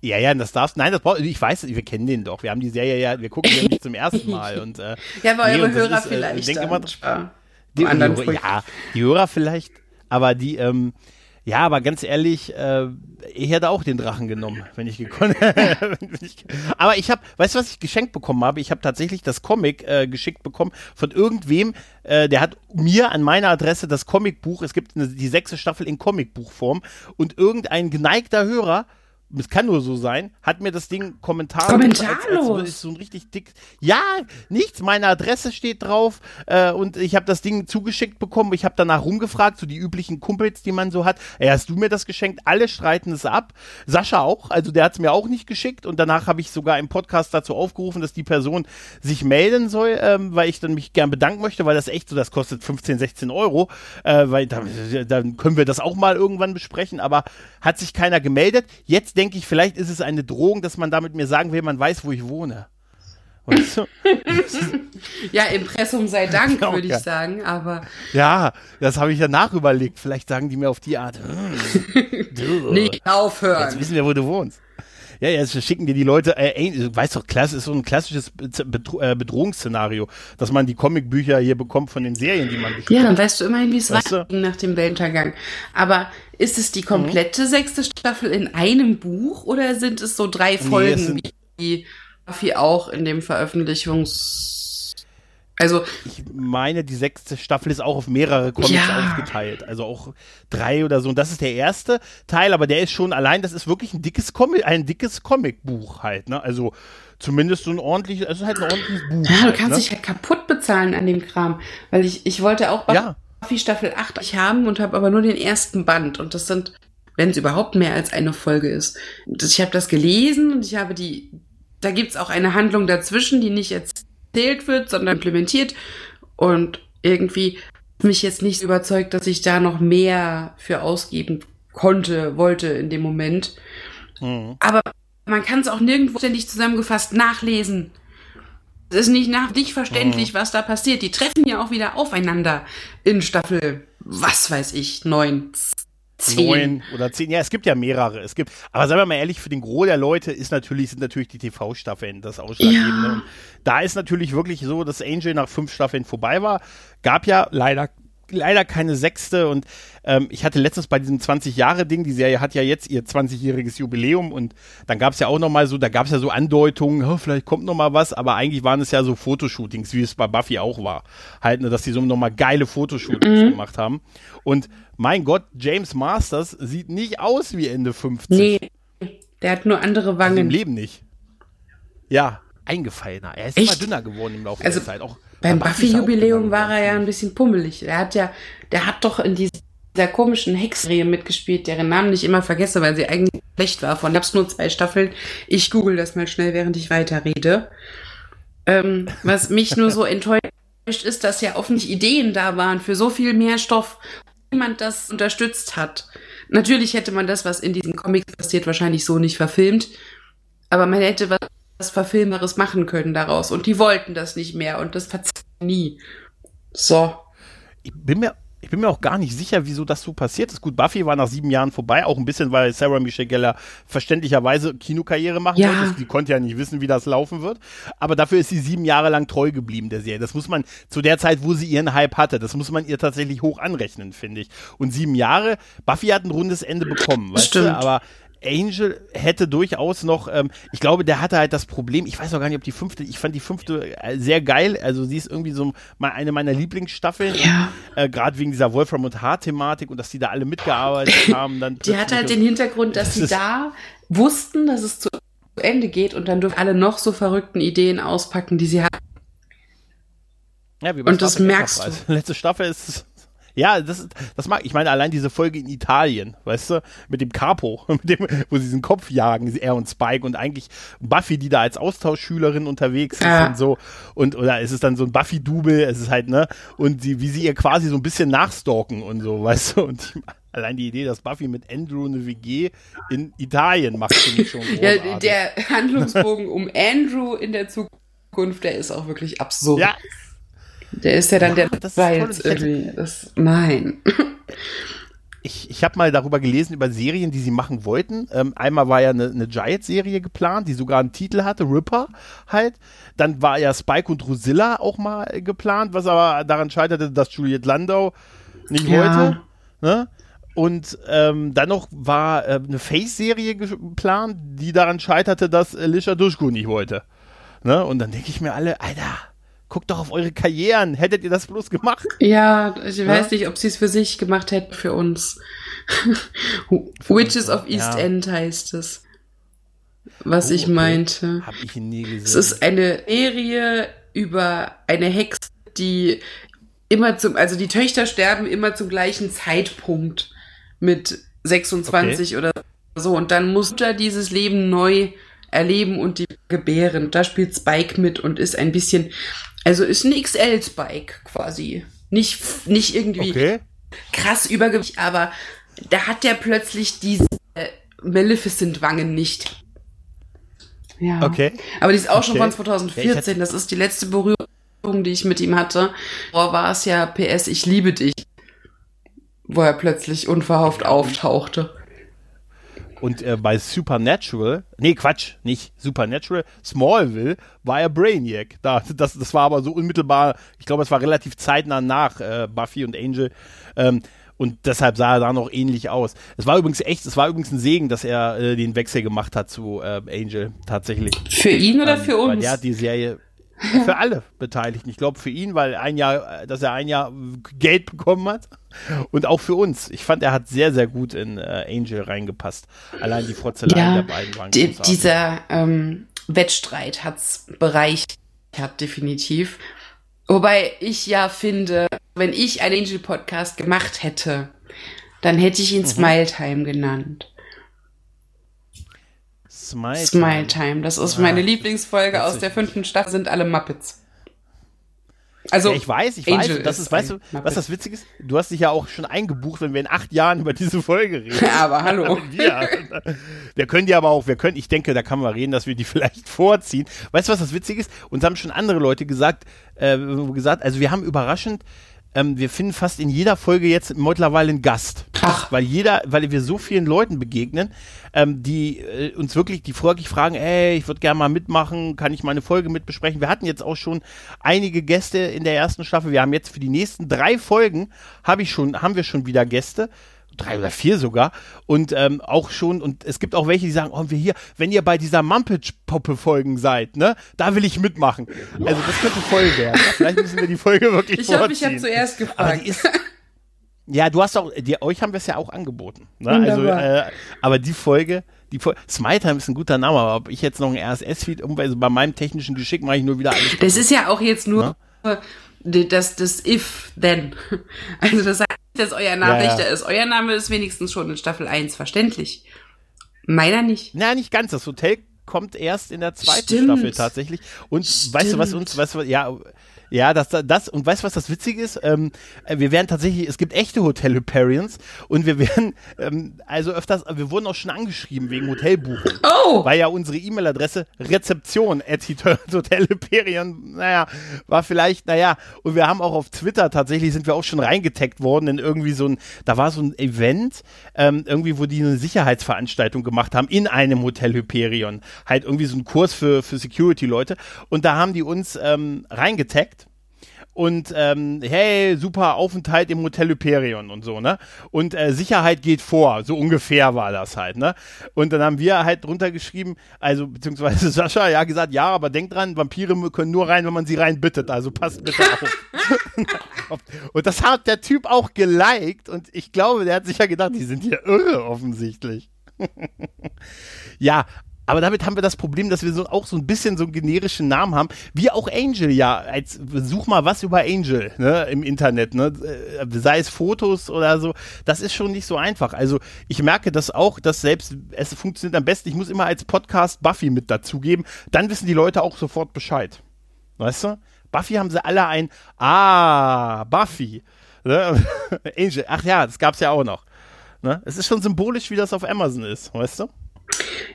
ja, ja, das darfst nein, das braucht, ich weiß, wir kennen den doch. Wir haben die Serie ja, wir gucken die nicht zum ersten Mal und äh, Ja, aber nee, eure Hörer ist, äh, vielleicht. Denk immer, die, die Hörer, ja, die Hörer vielleicht, aber die ähm, ja, aber ganz ehrlich, äh, ich hätte auch den Drachen genommen, wenn ich gekonnt hätte. aber ich habe, weißt du, was ich geschenkt bekommen habe? Ich habe tatsächlich das Comic äh, geschickt bekommen von irgendwem, äh, der hat mir an meiner Adresse das Comicbuch, es gibt eine, die sechste Staffel in Comicbuchform und irgendein geneigter Hörer es kann nur so sein, hat mir das Ding kommentarlos, kommentarlos. Als, als so ein richtig dick, ja, nichts, meine Adresse steht drauf äh, und ich habe das Ding zugeschickt bekommen, ich habe danach rumgefragt, so die üblichen Kumpels, die man so hat, ey, hast du mir das geschenkt? Alle streiten es ab, Sascha auch, also der hat es mir auch nicht geschickt. Und danach habe ich sogar im Podcast dazu aufgerufen, dass die Person sich melden soll, ähm, weil ich dann mich gern bedanken möchte, weil das echt so, das kostet 15, 16 Euro, äh, weil dann, dann können wir das auch mal irgendwann besprechen, aber hat sich keiner gemeldet, jetzt denke ich, vielleicht ist es eine Drohung, dass man damit mir sagen will, man weiß, wo ich wohne. Ja, Impressum sei Dank, würde ich sagen, aber Ja, das habe ich ja nachüberlegt. Vielleicht sagen die mir auf die Art, hm, nicht jetzt aufhören. wissen wir, wo du wohnst. Ja, jetzt schicken dir die Leute, äh, weißt doch, Klasse ist so ein klassisches Bedro äh, Bedrohungsszenario, dass man die Comicbücher hier bekommt von den Serien, die man Ja, dann weißt du immerhin, wie es weiterging nach dem Weltuntergang. Aber ist es die komplette Mhm. sechste Staffel in einem Buch oder sind es so drei Folgen, sind- wie Buffy auch in dem Veröffentlichungs... Also, Ich meine, die sechste Staffel ist auch auf mehrere Comics Ja. aufgeteilt. Also auch drei oder so. Und das ist der erste Teil, aber der ist schon allein, das ist wirklich ein dickes Comic, ein dickes Comicbuch halt, ne? Also zumindest so ein ordentliches, es ist halt ein ordentliches Buch. ja, du halt, kannst ne? dich halt kaputt bezahlen an dem Kram. Weil ich, ich wollte auch Ja. Buffy Staffel 8 ich haben und habe aber nur den ersten Band. Und das sind, wenn es überhaupt mehr als eine Folge ist. Ich habe das gelesen und ich habe die, da gibt's auch eine Handlung dazwischen, die nicht erzählt wird, sondern implementiert. Und irgendwie mich jetzt nicht überzeugt, dass ich da noch mehr für ausgeben konnte, wollte in dem Moment. Mhm. Aber man kann es auch nirgendwo ständig zusammengefasst nachlesen. Es ist nicht, nach, nicht verständlich, was da passiert. Die treffen ja auch wieder aufeinander in Staffel, was weiß ich, neun, zehn. Neun oder zehn. Ja, es gibt ja mehrere. Es gibt, aber sagen wir mal ehrlich, für den Gros der Leute ist natürlich, sind natürlich die TV-Staffeln das Ausschlaggebende. Ja. Da ist natürlich wirklich so, dass Angel nach fünf Staffeln vorbei war. Gab ja leider leider keine sechste und ähm, ich hatte letztens bei diesem 20-Jahre-Ding, die Serie hat ja jetzt ihr 20-jähriges Jubiläum und dann gab es ja auch noch mal so, da gab es ja so Andeutungen, oh, vielleicht kommt noch mal was, aber eigentlich waren es ja so Fotoshootings, wie es bei Buffy auch war. Halt, ne, dass die so noch mal geile Fotoshootings gemacht haben und mein Gott, James Masters sieht nicht aus wie Ende 50. Nee, der hat nur andere Also Im Wangen. Leben nicht. Ja, eingefallener. Er ist Echt? immer dünner geworden im Laufe Also, der Zeit. Auch Beim Buffy-Jubiläum war er ja ein bisschen pummelig. Er hat ja, der hat doch in dieser komischen Hexserie mitgespielt, deren Namen ich immer vergesse, weil sie eigentlich schlecht war. Von gab's nur zwei Staffeln. Ich google das mal schnell, während ich weiterrede. Ähm, was mich nur so enttäuscht ist, dass ja offensichtlich Ideen da waren für so viel mehr Stoff. Niemand das unterstützt hat. Natürlich hätte man das, was in diesen Comics passiert, wahrscheinlich so nicht verfilmt. Aber man hätte was was Verfilmeres machen können daraus. Und die wollten das nicht mehr und das verzeiht nie. So. Ich bin mir ich bin mir auch gar nicht sicher, wieso das so passiert ist. Gut, Buffy war nach sieben Jahren vorbei, auch ein bisschen, weil Sarah Michelle Gellar verständlicherweise Kinokarriere machen Ja. wollte. Die konnte ja nicht wissen, wie das laufen wird. Aber dafür ist sie sieben Jahre lang treu geblieben, der Serie. Das muss man zu der Zeit, wo sie ihren Hype hatte, das muss man ihr tatsächlich hoch anrechnen, finde ich. Und sieben Jahre, Buffy hat ein rundes Ende bekommen, weißt Stimmt. du? Aber Angel hätte durchaus noch, ähm, ich glaube, der hatte halt das Problem, ich weiß auch gar nicht, ob die fünfte, ich fand die fünfte äh, sehr geil, also sie ist irgendwie so mal eine meiner Lieblingsstaffeln, Ja. äh, gerade wegen dieser Wolfram und Hart-Thematik und dass die da alle mitgearbeitet haben. Dann Die hat halt den Hintergrund, dass Das sie da wussten, dass es zu Ende geht und dann dürfen alle noch so verrückten Ideen auspacken, die sie hatten. ja, wie bei und das merkst Enterprise. Letzte Staffel ist, ja, das, ist, das mag ich meine, allein diese Folge in Italien, weißt du, mit dem Capo, mit dem, wo sie diesen Kopf jagen, er und Spike und eigentlich Buffy, die da als Austauschschülerin unterwegs ist Ja. und so und oder es ist dann so ein Buffy-Double, es ist halt, ne, und sie, wie sie ihr quasi so ein bisschen nachstalken und so, weißt du, und die, allein die Idee, dass Buffy mit Andrew eine WG in Italien macht, finde ich schon Ja, der Handlungsbogen um Andrew in der Zukunft, der ist auch wirklich absurd. ja, Der ist ja dann Ja, der das ist war toll. jetzt irgendwie. Das, nein. ich, ich habe mal darüber gelesen, über Serien, die sie machen wollten. Ähm, einmal war ja eine, eine Giant-Serie geplant, die sogar einen Titel hatte, Ripper halt. Dann war ja Spike und Drusilla auch mal geplant, was aber daran scheiterte, dass Juliette Landau nicht Ja. wollte. Ne? Und ähm, dann noch war äh, eine Face-Serie geplant, die daran scheiterte, dass Alicia Dushku nicht wollte. Ne? Und dann denke ich mir alle, Alter, guckt doch auf eure Karrieren. Hättet ihr das bloß gemacht? Ja, ich weiß nicht, ob sie es für sich gemacht hätten, für uns. Witches of East ja. End heißt es. Was Oh, ich okay. meinte. Hab ich nie gesehen. Es ist eine Serie über eine Hexe, die immer zum, also die Töchter sterben immer zum gleichen Zeitpunkt mit 26 oder so und dann muss er dieses Leben neu erleben und die gebären. Da spielt Spike mit und ist ein bisschen, also ist ein XL-Spike quasi. Nicht, nicht irgendwie okay. krass Übergewicht, aber da hat der plötzlich diese Maleficent-Wangen nicht. Ja. Okay. Aber die ist auch schon Okay. von 2014. das ist die letzte Berührung, die ich mit ihm hatte. Vorher war es ja PS, ich liebe dich. Wo er plötzlich unverhofft auftauchte. Und äh, bei Supernatural, nee, Quatsch, nicht Supernatural, Smallville war er Brainiac. Da, das, das war aber so unmittelbar, ich glaube, es war relativ zeitnah nach äh, Buffy und Angel. Ähm, und deshalb sah er da noch ähnlich aus. Es war übrigens echt, es war übrigens ein Segen, dass er äh, den Wechsel gemacht hat zu äh, Angel, tatsächlich. Für ihn oder Ähm, für Weil uns? der hat die Serie für alle Beteiligten. Ich glaube für ihn, weil ein Jahr, äh, dass er ein Jahr Geld bekommen hat und auch für uns. Ich fand, er hat sehr, sehr gut in äh, Angel reingepasst. Allein die Frotzeleien der beiden waren die, dieser ähm, Wettstreit hat's bereichert, definitiv. Wobei ich ja finde, wenn ich einen Angel-Podcast gemacht hätte, dann hätte ich ihn Mhm. Smile Time genannt. Smile. Smile Time, das ist meine Ah, Lieblingsfolge aus der fünften Staffel, sind alle Muppets. Also, Ja, ich weiß, ich weiß. Angel Und das ist ist, weißt du, Muppet. was das Witzige ist? Du hast dich ja auch schon eingebucht, wenn wir in acht Jahren über diese Folge reden. aber hallo. wir. Wir können die aber auch, wir können, ich denke, da kann man reden, dass wir die vielleicht vorziehen. Weißt du, was das Witzige ist? Uns haben schon andere Leute gesagt, äh, gesagt, also wir haben überraschend, ähm, wir finden fast in jeder Folge jetzt mittlerweile einen Gast. Ach. Weil jeder, weil wir so vielen Leuten begegnen, ähm, die äh, uns wirklich, die folglich fragen, ey, ich würde gerne mal mitmachen, kann ich meine Folge mitbesprechen? Wir hatten jetzt auch schon einige Gäste in der ersten Staffel. Wir haben jetzt für die nächsten drei Folgen, habe ich schon, haben wir schon wieder Gäste drei oder vier sogar und ähm, auch schon und es gibt auch welche, die sagen, oh, wir hier, wenn ihr bei dieser Muppet-Puppe-Folgen seid, ne, da will ich mitmachen. Also das könnte voll werden. Vielleicht müssen wir die Folge wirklich Ich hoffe, ich habe vorziehen. zuerst Aber gefragt. ist, ja, du hast auch, die, euch haben wir es ja auch angeboten. Ne? Also, äh, aber die Folge, die Folge, Smile Time ist ein guter Name, aber ob ich jetzt noch ein RSS-Feed, also bei meinem technischen Geschick mache ich nur wieder alles. Das ist ja auch jetzt nur die- das, das If, Then. Also das heißt, dass euer Name Ja, ja. Ist. Euer Name ist wenigstens schon in Staffel 1 verständlich. Meiner nicht. Na, nicht ganz. Das Hotel kommt erst in der zweiten Stimmt. Staffel tatsächlich. Und weißt du, was Stimmt. uns, weißt du, was- ja, ja, das, das, und weißt du, was das Witzige ist? Ähm, äh, wir werden tatsächlich, es gibt echte Hotel Hyperions und wir werden, ähm, also öfters, wir wurden auch schon angeschrieben wegen Hotelbuchung. Oh! Weil ja unsere E-Mail-Adresse Rezeption at Hotel Hyperion, naja, war vielleicht, naja, und wir haben auch auf Twitter tatsächlich sind wir auch schon reingetaggt worden in irgendwie so ein, da war so ein Event, ähm, irgendwie, wo die eine Sicherheitsveranstaltung gemacht haben in einem Hotel Hyperion. Halt irgendwie so ein Kurs für, für Security-Leute. Und da haben die uns ähm, reingetaggt und ähm, hey, super Aufenthalt im Hotel Hyperion und so, ne? Und äh, Sicherheit geht vor, so ungefähr war das halt, ne? Und dann haben wir halt drunter geschrieben, also beziehungsweise Sascha ja gesagt, ja, aber denkt dran, Vampire können nur rein, wenn man sie rein bittet, also passt bitte auf. und das hat der Typ auch geliked und ich glaube, der hat sich ja gedacht, die sind hier irre offensichtlich. ja, aber damit haben wir das Problem, dass wir so auch so ein bisschen so einen generischen Namen haben, wie auch Angel ja. Als such mal was über Angel ne, im Internet, ne, äh, sei es Fotos oder so. Das ist schon nicht so einfach. Also ich merke das auch, dass selbst es funktioniert am besten. Ich muss immer als Podcast Buffy mit dazugeben. Dann wissen die Leute auch sofort Bescheid. Weißt du? Buffy haben sie alle ein Ah Buffy. Ne? Angel. Ach ja, das gab's ja auch noch. Ne? Es ist schon symbolisch, wie das auf Amazon ist, weißt du?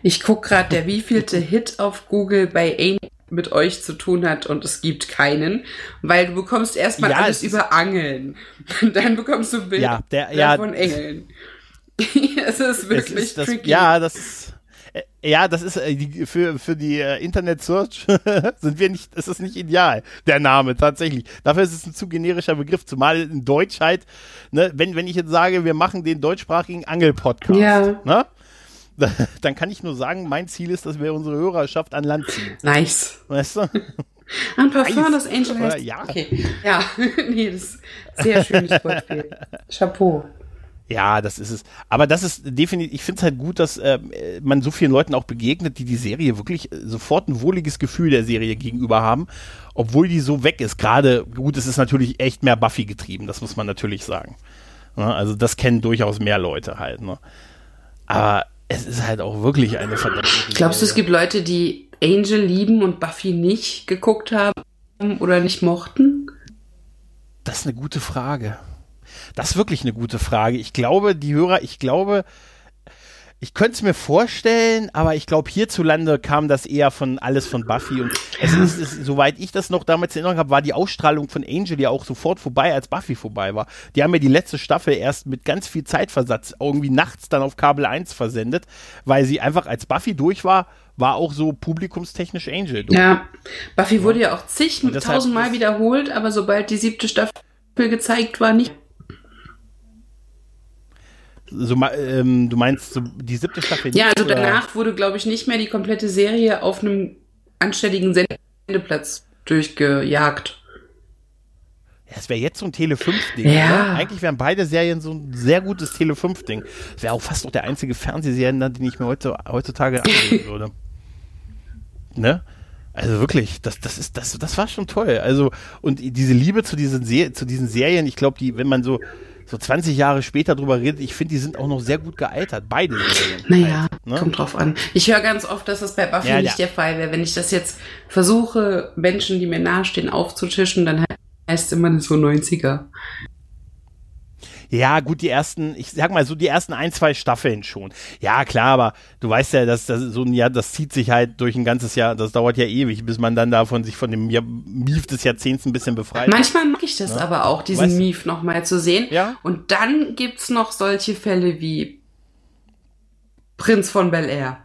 Ich guck gerade, der wievielte Hit auf Google bei Angel mit euch zu tun hat und es gibt keinen, weil du bekommst erstmal Ja, alles es ist- über Angeln. Und dann bekommst du Bilder Ja, der- ja. von Engeln. es ist Es wirklich ist das, tricky. ja, das ist. äh, Ja, das ist äh, für, für die äh, Internet-Search sind wir nicht, ist es nicht ideal, der Name tatsächlich. Dafür ist es ein zu generischer Begriff, zumal in Deutsch halt, ne, wenn, wenn ich jetzt sage, wir machen den deutschsprachigen Angel-Podcast, Ja. ne? Dann kann ich nur sagen, mein Ziel ist, dass wir unsere Hörerschaft an Land ziehen. Nice. Weißt du? Ein Parfum, das Angel heißt. Ja. Okay. Ja, nee, das ist sehr schönes Wortspiel. Chapeau. Ja, das ist es. Aber das ist definitiv, ich finde es halt gut, dass äh, man so vielen Leuten auch begegnet, die die Serie wirklich äh, sofort ein wohliges Gefühl der Serie gegenüber haben, obwohl die so weg ist. Gerade, gut, es ist natürlich echt mehr Buffy getrieben, das muss man natürlich sagen. Ne? Also das kennen durchaus mehr Leute halt. Ne? Aber es ist halt auch wirklich eine verdammte Glaubst du, es gibt Leute, die Angel lieben und Buffy nicht geguckt haben oder nicht mochten? Das ist eine gute Frage. Das ist wirklich eine gute Frage. Ich glaube, die Hörer, ich glaube, ich könnte es mir vorstellen, aber ich glaube, hierzulande kam das eher von alles von Buffy. Und es ist, es, soweit ich das noch damals in Erinnerung habe, war die Ausstrahlung von Angel ja auch sofort vorbei, als Buffy vorbei war. Die haben ja die letzte Staffel erst mit ganz viel Zeitversatz irgendwie nachts dann auf Kabel 1 versendet, weil sie einfach als Buffy durch war, war auch so publikumstechnisch Angel durch. Ja, Buffy wurde ja auch zig, tausendmal wiederholt, aber sobald die siebte Staffel gezeigt war, nicht so, ähm, du meinst so die siebte Staffel? Ja, also oder? danach wurde, glaube ich, nicht mehr die komplette Serie auf einem anständigen Sendeplatz durchgejagt. Ja, das wäre jetzt so ein Tele 5-Ding. Ja. Eigentlich wären beide Serien so ein sehr gutes Tele 5-Ding. Das wäre auch fast noch der einzige Fernsehserien, den ich mir heute, heutzutage ansehen würde. ne? Also wirklich, das, das ist, das, das war schon toll. Also, und diese Liebe zu diesen, zu diesen Serien, ich glaube, die, wenn man so, so 20 Jahre später drüber redet, ich finde, die sind auch noch sehr gut gealtert. Beide. Naja, ne? kommt drauf an. Ich höre ganz oft, dass das bei Buffy ja, nicht ja. der Fall wäre. Wenn ich das jetzt versuche, Menschen, die mir nahestehen, aufzutischen, dann heißt es immer so 90er. Ja, gut, die ersten, ich sag mal so die ersten ein, zwei Staffeln schon. Ja, klar, aber du weißt ja, dass das so ein Jahr, das zieht sich halt durch ein ganzes Jahr, das dauert ja ewig, bis man dann davon sich von dem Mief des Jahrzehnts ein bisschen befreit. Manchmal mag ich das ja? aber auch, diesen weißt, Mief nochmal zu sehen. Ja. Und dann gibt's noch solche Fälle wie Prinz von Bel Air.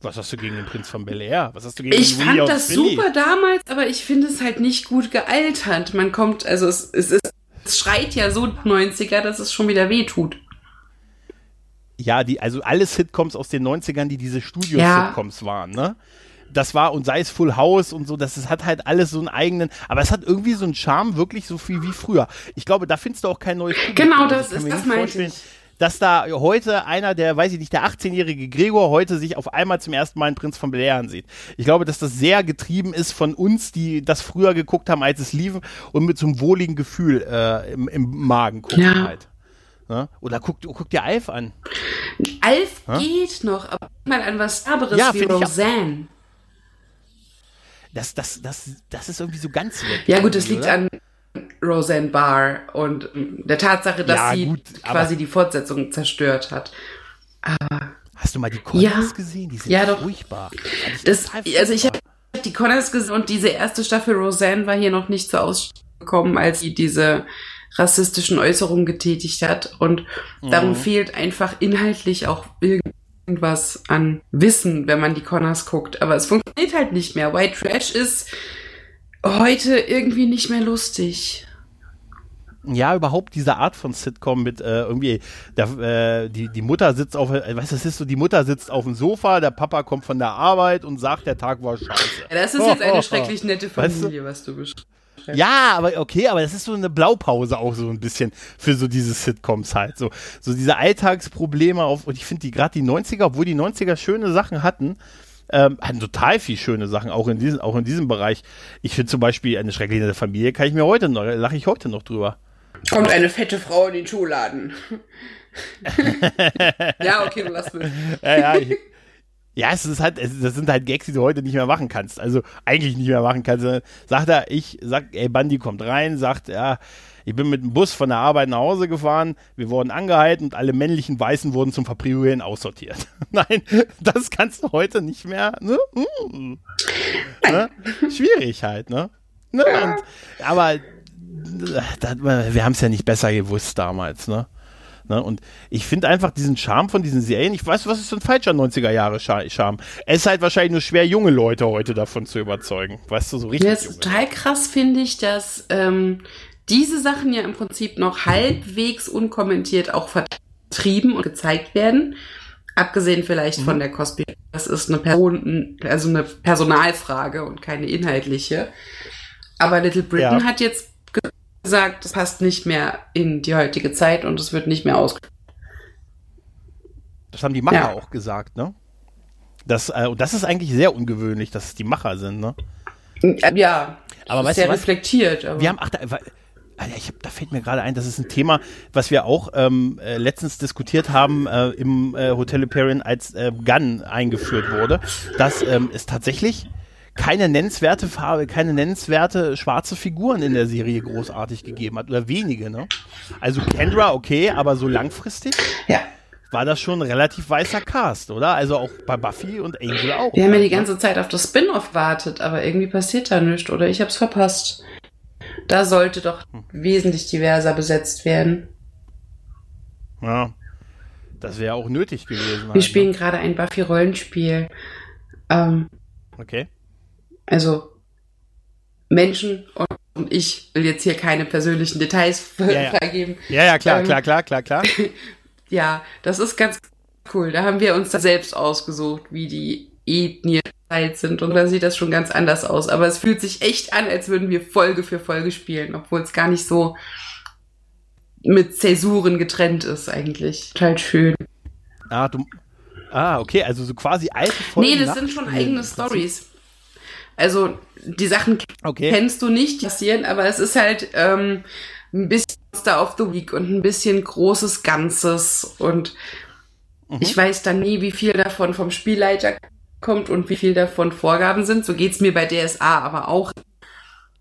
Was hast du gegen den Prinz von Bel Air? Was hast du gegen Ich fand das super damals, aber ich finde es halt nicht gut gealtert. Man kommt, also es, es ist es schreit ja so 90er, dass es schon wieder wehtut. Ja, die, also alle Sitcoms aus den 90ern, die diese Studio-Sitcoms ja. waren, ne? Das war, und sei es Full House und so, das ist, hat halt alles so einen eigenen, aber es hat irgendwie so einen Charme, wirklich so viel wie früher. Ich glaube, da findest du auch kein neues Publikum. Genau, das, das ist, das meinte ich dass da heute einer, der, weiß ich nicht, der 18-jährige Gregor heute sich auf einmal zum ersten Mal einen Prinz von Bel ansieht. Ich glaube, dass das sehr getrieben ist von uns, die das früher geguckt haben, als es lief und mit so einem wohligen Gefühl äh, im, im, Magen gucken ja. halt. Ja? Oder guck, guck dir Alf an. Alf ja? geht noch, aber mal an was Staberes ja, wie Roseanne. Das, das, das, das ist irgendwie so ganz weg. Ja gut, das liegt oder? an Roseanne Barr und der Tatsache, dass ja, sie gut, quasi die Fortsetzung zerstört hat. Aber Hast du mal die Connors ja, gesehen? Die sind ja, doch. furchtbar. Das, also ich habe die Connors gesehen und diese erste Staffel Roseanne war hier noch nicht zur Ausstrahlung gekommen, als sie diese rassistischen Äußerungen getätigt hat. Und mhm. darum fehlt einfach inhaltlich auch irgendwas an Wissen, wenn man die Connors guckt. Aber es funktioniert halt nicht mehr. White Trash ist heute irgendwie nicht mehr lustig. Ja, überhaupt diese Art von Sitcom mit äh, irgendwie, der, äh, die, die Mutter sitzt auf, äh, weißt du, das ist so, die Mutter sitzt auf dem Sofa, der Papa kommt von der Arbeit und sagt, der Tag war scheiße. Ja, das ist jetzt eine schrecklich nette Familie, weißt du? was du beschreibst. Ja, aber okay, aber das ist so eine Blaupause auch so ein bisschen für so diese Sitcoms halt. So, so diese Alltagsprobleme auf, und ich finde die gerade die 90er, obwohl die 90er schöne Sachen hatten, ähm, hatten total viel schöne Sachen, auch in diesem, auch in diesem Bereich. Ich finde zum Beispiel eine schreckliche Familie, kann ich mir heute noch, lache ich heute noch drüber. Kommt eine fette Frau in den Schuhladen. ja, okay, du lass mich. ja, ja, ich, ja, es ist halt, es, das sind halt Gags, die du heute nicht mehr machen kannst. Also eigentlich nicht mehr machen kannst. Sagt er, ich sag, ey, Bandi kommt rein, sagt, ja, ich bin mit dem Bus von der Arbeit nach Hause gefahren, wir wurden angehalten und alle männlichen Weißen wurden zum Verpriorieren aussortiert. Nein, das kannst du heute nicht mehr. Ne? Hm. Ne? Schwierig halt, ne? ne? Und, aber das, wir haben es ja nicht besser gewusst damals, ne? Ne? Und ich finde einfach diesen Charme von diesen Serien, ich weiß, was ist ein falscher 90er Jahre Charme? Es ist halt wahrscheinlich nur schwer, junge Leute heute davon zu überzeugen. Weißt du, so richtig. Ja, ist total krass, finde ich, dass ähm, diese Sachen ja im Prinzip noch halbwegs unkommentiert auch vertrieben und gezeigt werden. Abgesehen vielleicht mhm. von der Cosby. Das ist eine Person, also eine Personalfrage und keine inhaltliche. Aber Little Britain ja. hat jetzt gesagt, das passt nicht mehr in die heutige Zeit und es wird nicht mehr aus. Das haben die Macher ja. auch gesagt, ne? Das, äh, das ist eigentlich sehr ungewöhnlich, dass es die Macher sind, ne? Ja, aber weißt sehr du was? reflektiert. Aber. Wir haben, ach, da, ich hab, da fällt mir gerade ein, das ist ein Thema, was wir auch ähm, äh, letztens diskutiert haben äh, im äh, Hotel Hyperion, als äh, Gun eingeführt wurde, dass ähm, es tatsächlich keine nennenswerte Farbe, keine nennenswerte schwarze Figuren in der Serie großartig gegeben hat oder wenige, ne? Also Kendra okay, aber so langfristig? Ja. war das schon ein relativ weißer Cast, oder? Also auch bei Buffy und Angel auch. Wir haben ja die ganze Zeit auf das Spin-off wartet, aber irgendwie passiert da nichts oder ich hab's verpasst. Da sollte doch hm. wesentlich diverser besetzt werden. Ja, das wäre auch nötig gewesen. Wir halt, spielen ne? gerade ein Buffy-Rollenspiel. Ähm, okay. Also Menschen und ich will jetzt hier keine persönlichen Details ja, ja. freigeben. Ja, ja, klar, ähm, klar, klar, klar, klar. ja, das ist ganz cool. Da haben wir uns da selbst ausgesucht, wie die Ethnien sind und dann sieht das schon ganz anders aus. Aber es fühlt sich echt an, als würden wir Folge für Folge spielen, obwohl es gar nicht so mit Zäsuren getrennt ist eigentlich. Total schön. Ah, du, ah, okay, also so quasi alte Folgen. Nee, das sind schon eigene Stories. Also die Sachen okay. kennst du nicht, die passieren, aber es ist halt ähm, ein bisschen Star of the Week und ein bisschen großes Ganzes und mhm. ich weiß dann nie, wie viel davon vom Spielleiter kommt und wie viel davon Vorgaben sind. So geht's mir bei DSA aber auch.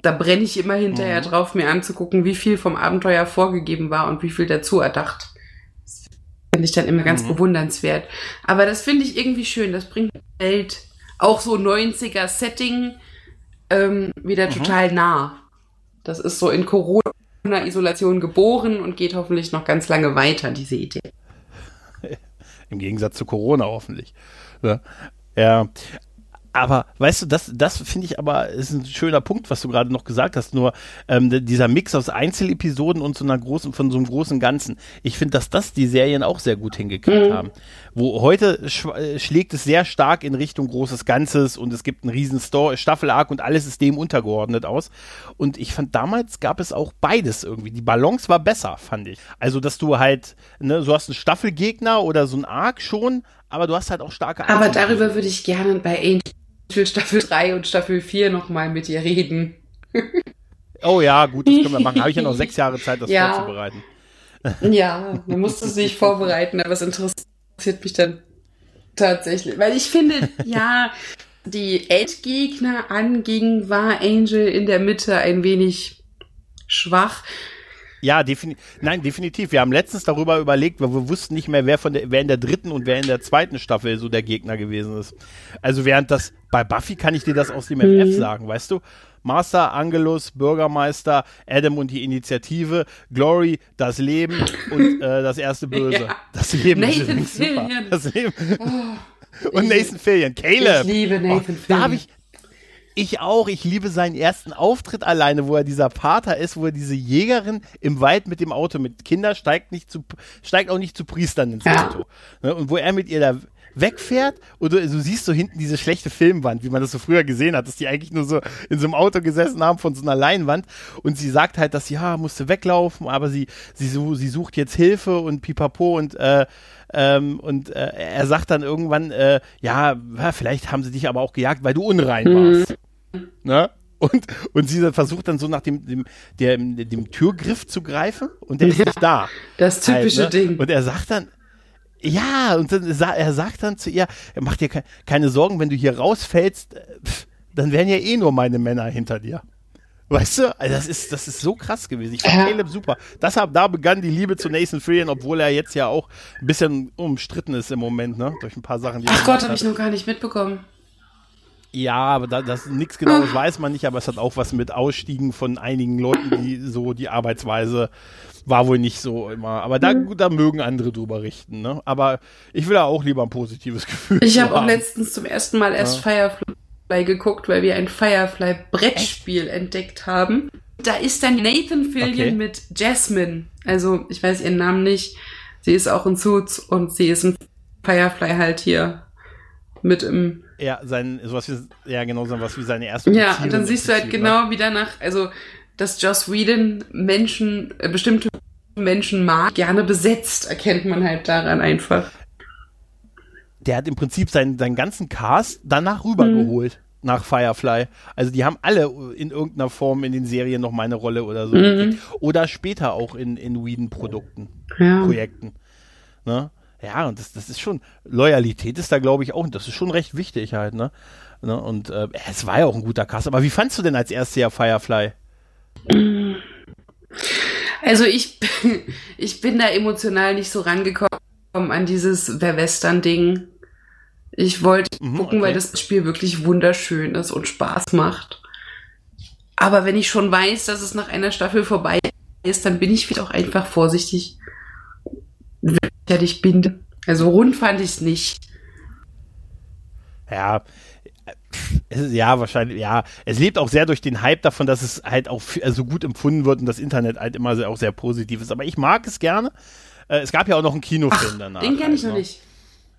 Da brenne ich immer hinterher mhm. drauf, mir anzugucken, wie viel vom Abenteuer vorgegeben war und wie viel dazu erdacht. Das finde ich dann immer ganz mhm. bewundernswert. Aber das finde ich irgendwie schön. Das bringt Welt auch so 90er Setting ähm, wieder mhm. total nah. Das ist so in Corona-Isolation geboren und geht hoffentlich noch ganz lange weiter, diese Idee. Im Gegensatz zu Corona hoffentlich. Ja. ja. Aber weißt du, das, das finde ich aber ist ein schöner Punkt, was du gerade noch gesagt hast. Nur ähm, dieser Mix aus Einzelepisoden und so einer großen, von so einem großen Ganzen. Ich finde, dass das die Serien auch sehr gut hingekriegt mhm. haben. Wo heute sch äh, schlägt es sehr stark in Richtung großes Ganzes und es gibt einen riesen Staffel-Arc und alles ist dem untergeordnet aus. Und ich fand, damals gab es auch beides irgendwie. Die Balance war besser, fand ich. Also, dass du halt, ne, so hast einen Staffelgegner oder so einen Arc schon, aber du hast halt auch starke Aber darüber würde ich gerne bei Angel Staffel 3 und Staffel 4 nochmal mit dir reden. oh ja, gut, das können wir machen. Habe ich ja noch sechs Jahre Zeit, das ja. vorzubereiten. ja, man musste sich vorbereiten, aber es interessiert mich dann tatsächlich. Weil ich finde, ja, die Endgegner anging, war Angel in der Mitte ein wenig schwach. Ja, defini nein, definitiv. Wir haben letztens darüber überlegt, weil wir wussten nicht mehr, wer von der, wer in der dritten und wer in der zweiten Staffel so der Gegner gewesen ist. Also während das bei Buffy kann ich dir das aus dem mhm. FF sagen, weißt du? Master, Angelus, Bürgermeister, Adam und die Initiative, Glory, das Leben und äh, das erste Böse. Ja. Das Leben Nathan ist super. Das Leben. Oh, und Nathan Fillion, Caleb. Ich liebe Nathan oh, Fillion. Da habe ich, ich auch. Ich liebe seinen ersten Auftritt alleine, wo er dieser Pater ist, wo er diese Jägerin im Wald mit dem Auto mit Kinder steigt nicht zu, steigt auch nicht zu Priestern ins. Auto. Ne, und wo er mit ihr da wegfährt und du, du, siehst so hinten diese schlechte Filmwand, wie man das so früher gesehen hat, dass die eigentlich nur so in so einem Auto gesessen haben von so einer Leinwand und sie sagt halt, dass sie, ja, musste weglaufen, aber sie, sie, sie sucht jetzt Hilfe und pipapo und äh, ähm, und äh, er sagt dann irgendwann, äh, ja, vielleicht haben sie dich aber auch gejagt, weil du unrein mhm. warst. Ne? Und, und sie versucht dann so nach dem, dem, dem, dem Türgriff zu greifen und der ist nicht da. Das typische halt, ne? Ding. Und er sagt dann, ja, und dann, er sagt dann zu ihr, mach dir ke keine Sorgen, wenn du hier rausfällst, äh, pff, dann wären ja eh nur meine Männer hinter dir. Weißt du, also das ist, das ist so krass gewesen. Ich fand. Caleb super. Deshalb, da begann die Liebe zu Nathan Fillion, obwohl er jetzt ja auch ein bisschen umstritten ist im Moment, ne? Durch ein paar Sachen, die Ach Gott, habe ich noch gar nicht mitbekommen. Ja, aber da, das nichts genaues weiß man nicht, aber es hat auch was mit Ausstiegen von einigen Leuten, die so die Arbeitsweise war wohl nicht so immer. Aber da, mhm. da mögen andere drüber richten, ne? Aber ich will ja auch lieber ein positives Gefühl. Ich habe auch letztens zum ersten Mal erst ja. Firefly geguckt, weil wir ein Firefly-Brettspiel entdeckt haben. Da ist dann Nathan Fillion okay. mit Jasmine. Also, ich weiß ihren Namen nicht. Sie ist auch in Suits und sie ist ein Firefly halt hier mit im ja, sein, sowas wie, ja, genau, so was wie seine erste Ja, und dann siehst du halt genau, ne? wie danach, also, dass Joss Whedon Menschen, äh, bestimmte Menschen mag, gerne besetzt, erkennt man halt daran einfach. Der hat im Prinzip seinen, seinen ganzen Cast danach rübergeholt. Mhm. Nach Firefly. Also die haben alle in irgendeiner Form in den Serien noch mal eine Rolle oder so. Mhm. Oder später auch in, in Whedon-Produkten, ja. Projekten. Ne? Ja, und das, das ist schon, Loyalität ist da, glaube ich, auch, und das ist schon recht wichtig halt, ne? ne? Und äh, es war ja auch ein guter Cast. Aber wie fandst du denn als erstes Jahr Firefly? Also ich, ich bin da emotional nicht so rangekommen. an dieses Western-Ding. Ich wollte Mhm, gucken, okay. weil das Spiel wirklich wunderschön ist und Spaß macht. Aber wenn ich schon weiß, dass es nach einer Staffel vorbei ist, dann bin ich wieder auch einfach vorsichtig, wer ich bin. Also rund fand ich es nicht. Ja, ja, wahrscheinlich, ja. Es lebt auch sehr durch den Hype davon, dass es halt auch f- so gut empfunden wird und das Internet halt immer sehr, auch sehr positiv ist. Aber ich mag es gerne. Äh, es gab ja auch noch einen Kinofilm danach. Den kenne ich halt, noch ne? nicht.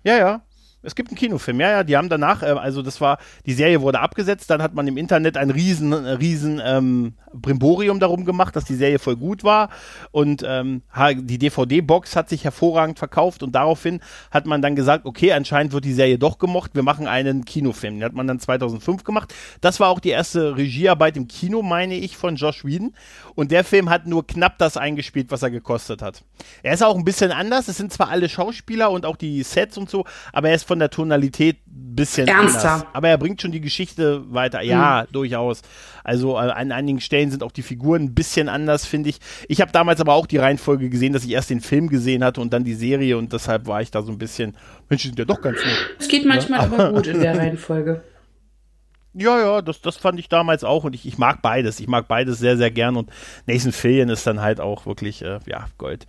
Ja, ja. Es gibt einen Kinofilm, ja, ja, die haben danach, äh, also das war, die Serie wurde abgesetzt, dann hat man im Internet ein riesen, äh, riesen ähm, Brimborium darum gemacht, dass die Serie voll gut war und ähm, die DVD-Box hat sich hervorragend verkauft und daraufhin hat man dann gesagt, okay, anscheinend wird die Serie doch gemocht, wir machen einen Kinofilm. Den hat man dann 2005 gemacht. Das war auch die erste Regiearbeit im Kino, meine ich, von Josh Whedon und der Film hat nur knapp das eingespielt, was er gekostet hat. Er ist auch ein bisschen anders, es sind zwar alle Schauspieler und auch die Sets und so, aber er ist von der Tonalität ein bisschen Ernster. anders. Aber er bringt schon die Geschichte weiter. Ja, durchaus. Also äh, an einigen Stellen sind auch die Figuren ein bisschen anders, finde ich. Ich habe damals aber auch die Reihenfolge gesehen, dass ich erst den Film gesehen hatte und dann die Serie und deshalb war ich da so ein bisschen, Mensch, die sind ja doch ganz nett. Es geht manchmal aber gut in der Reihenfolge. Ja, ja, das, das fand ich damals auch und ich, ich mag beides. Ich mag beides sehr, sehr gern und Nathan Fillion ist dann halt auch wirklich, äh, ja, Gold.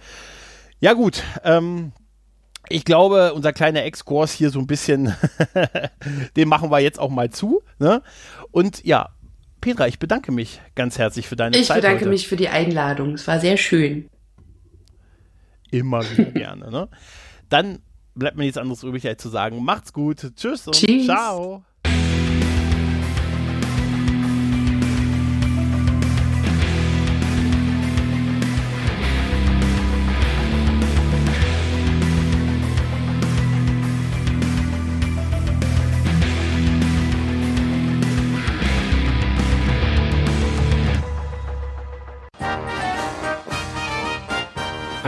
Ja, gut, ähm, ich glaube, unser kleiner Exkurs hier so ein bisschen, den machen wir jetzt auch mal zu. Ne? Und ja, Petra, ich bedanke mich ganz herzlich für deine Ich Zeit. bedanke heute. mich für die Einladung. Es war sehr schön. Immer wieder gerne. Ne? Dann bleibt mir nichts anderes übrig, als zu sagen, macht's gut, tschüss und Tschüss. ciao.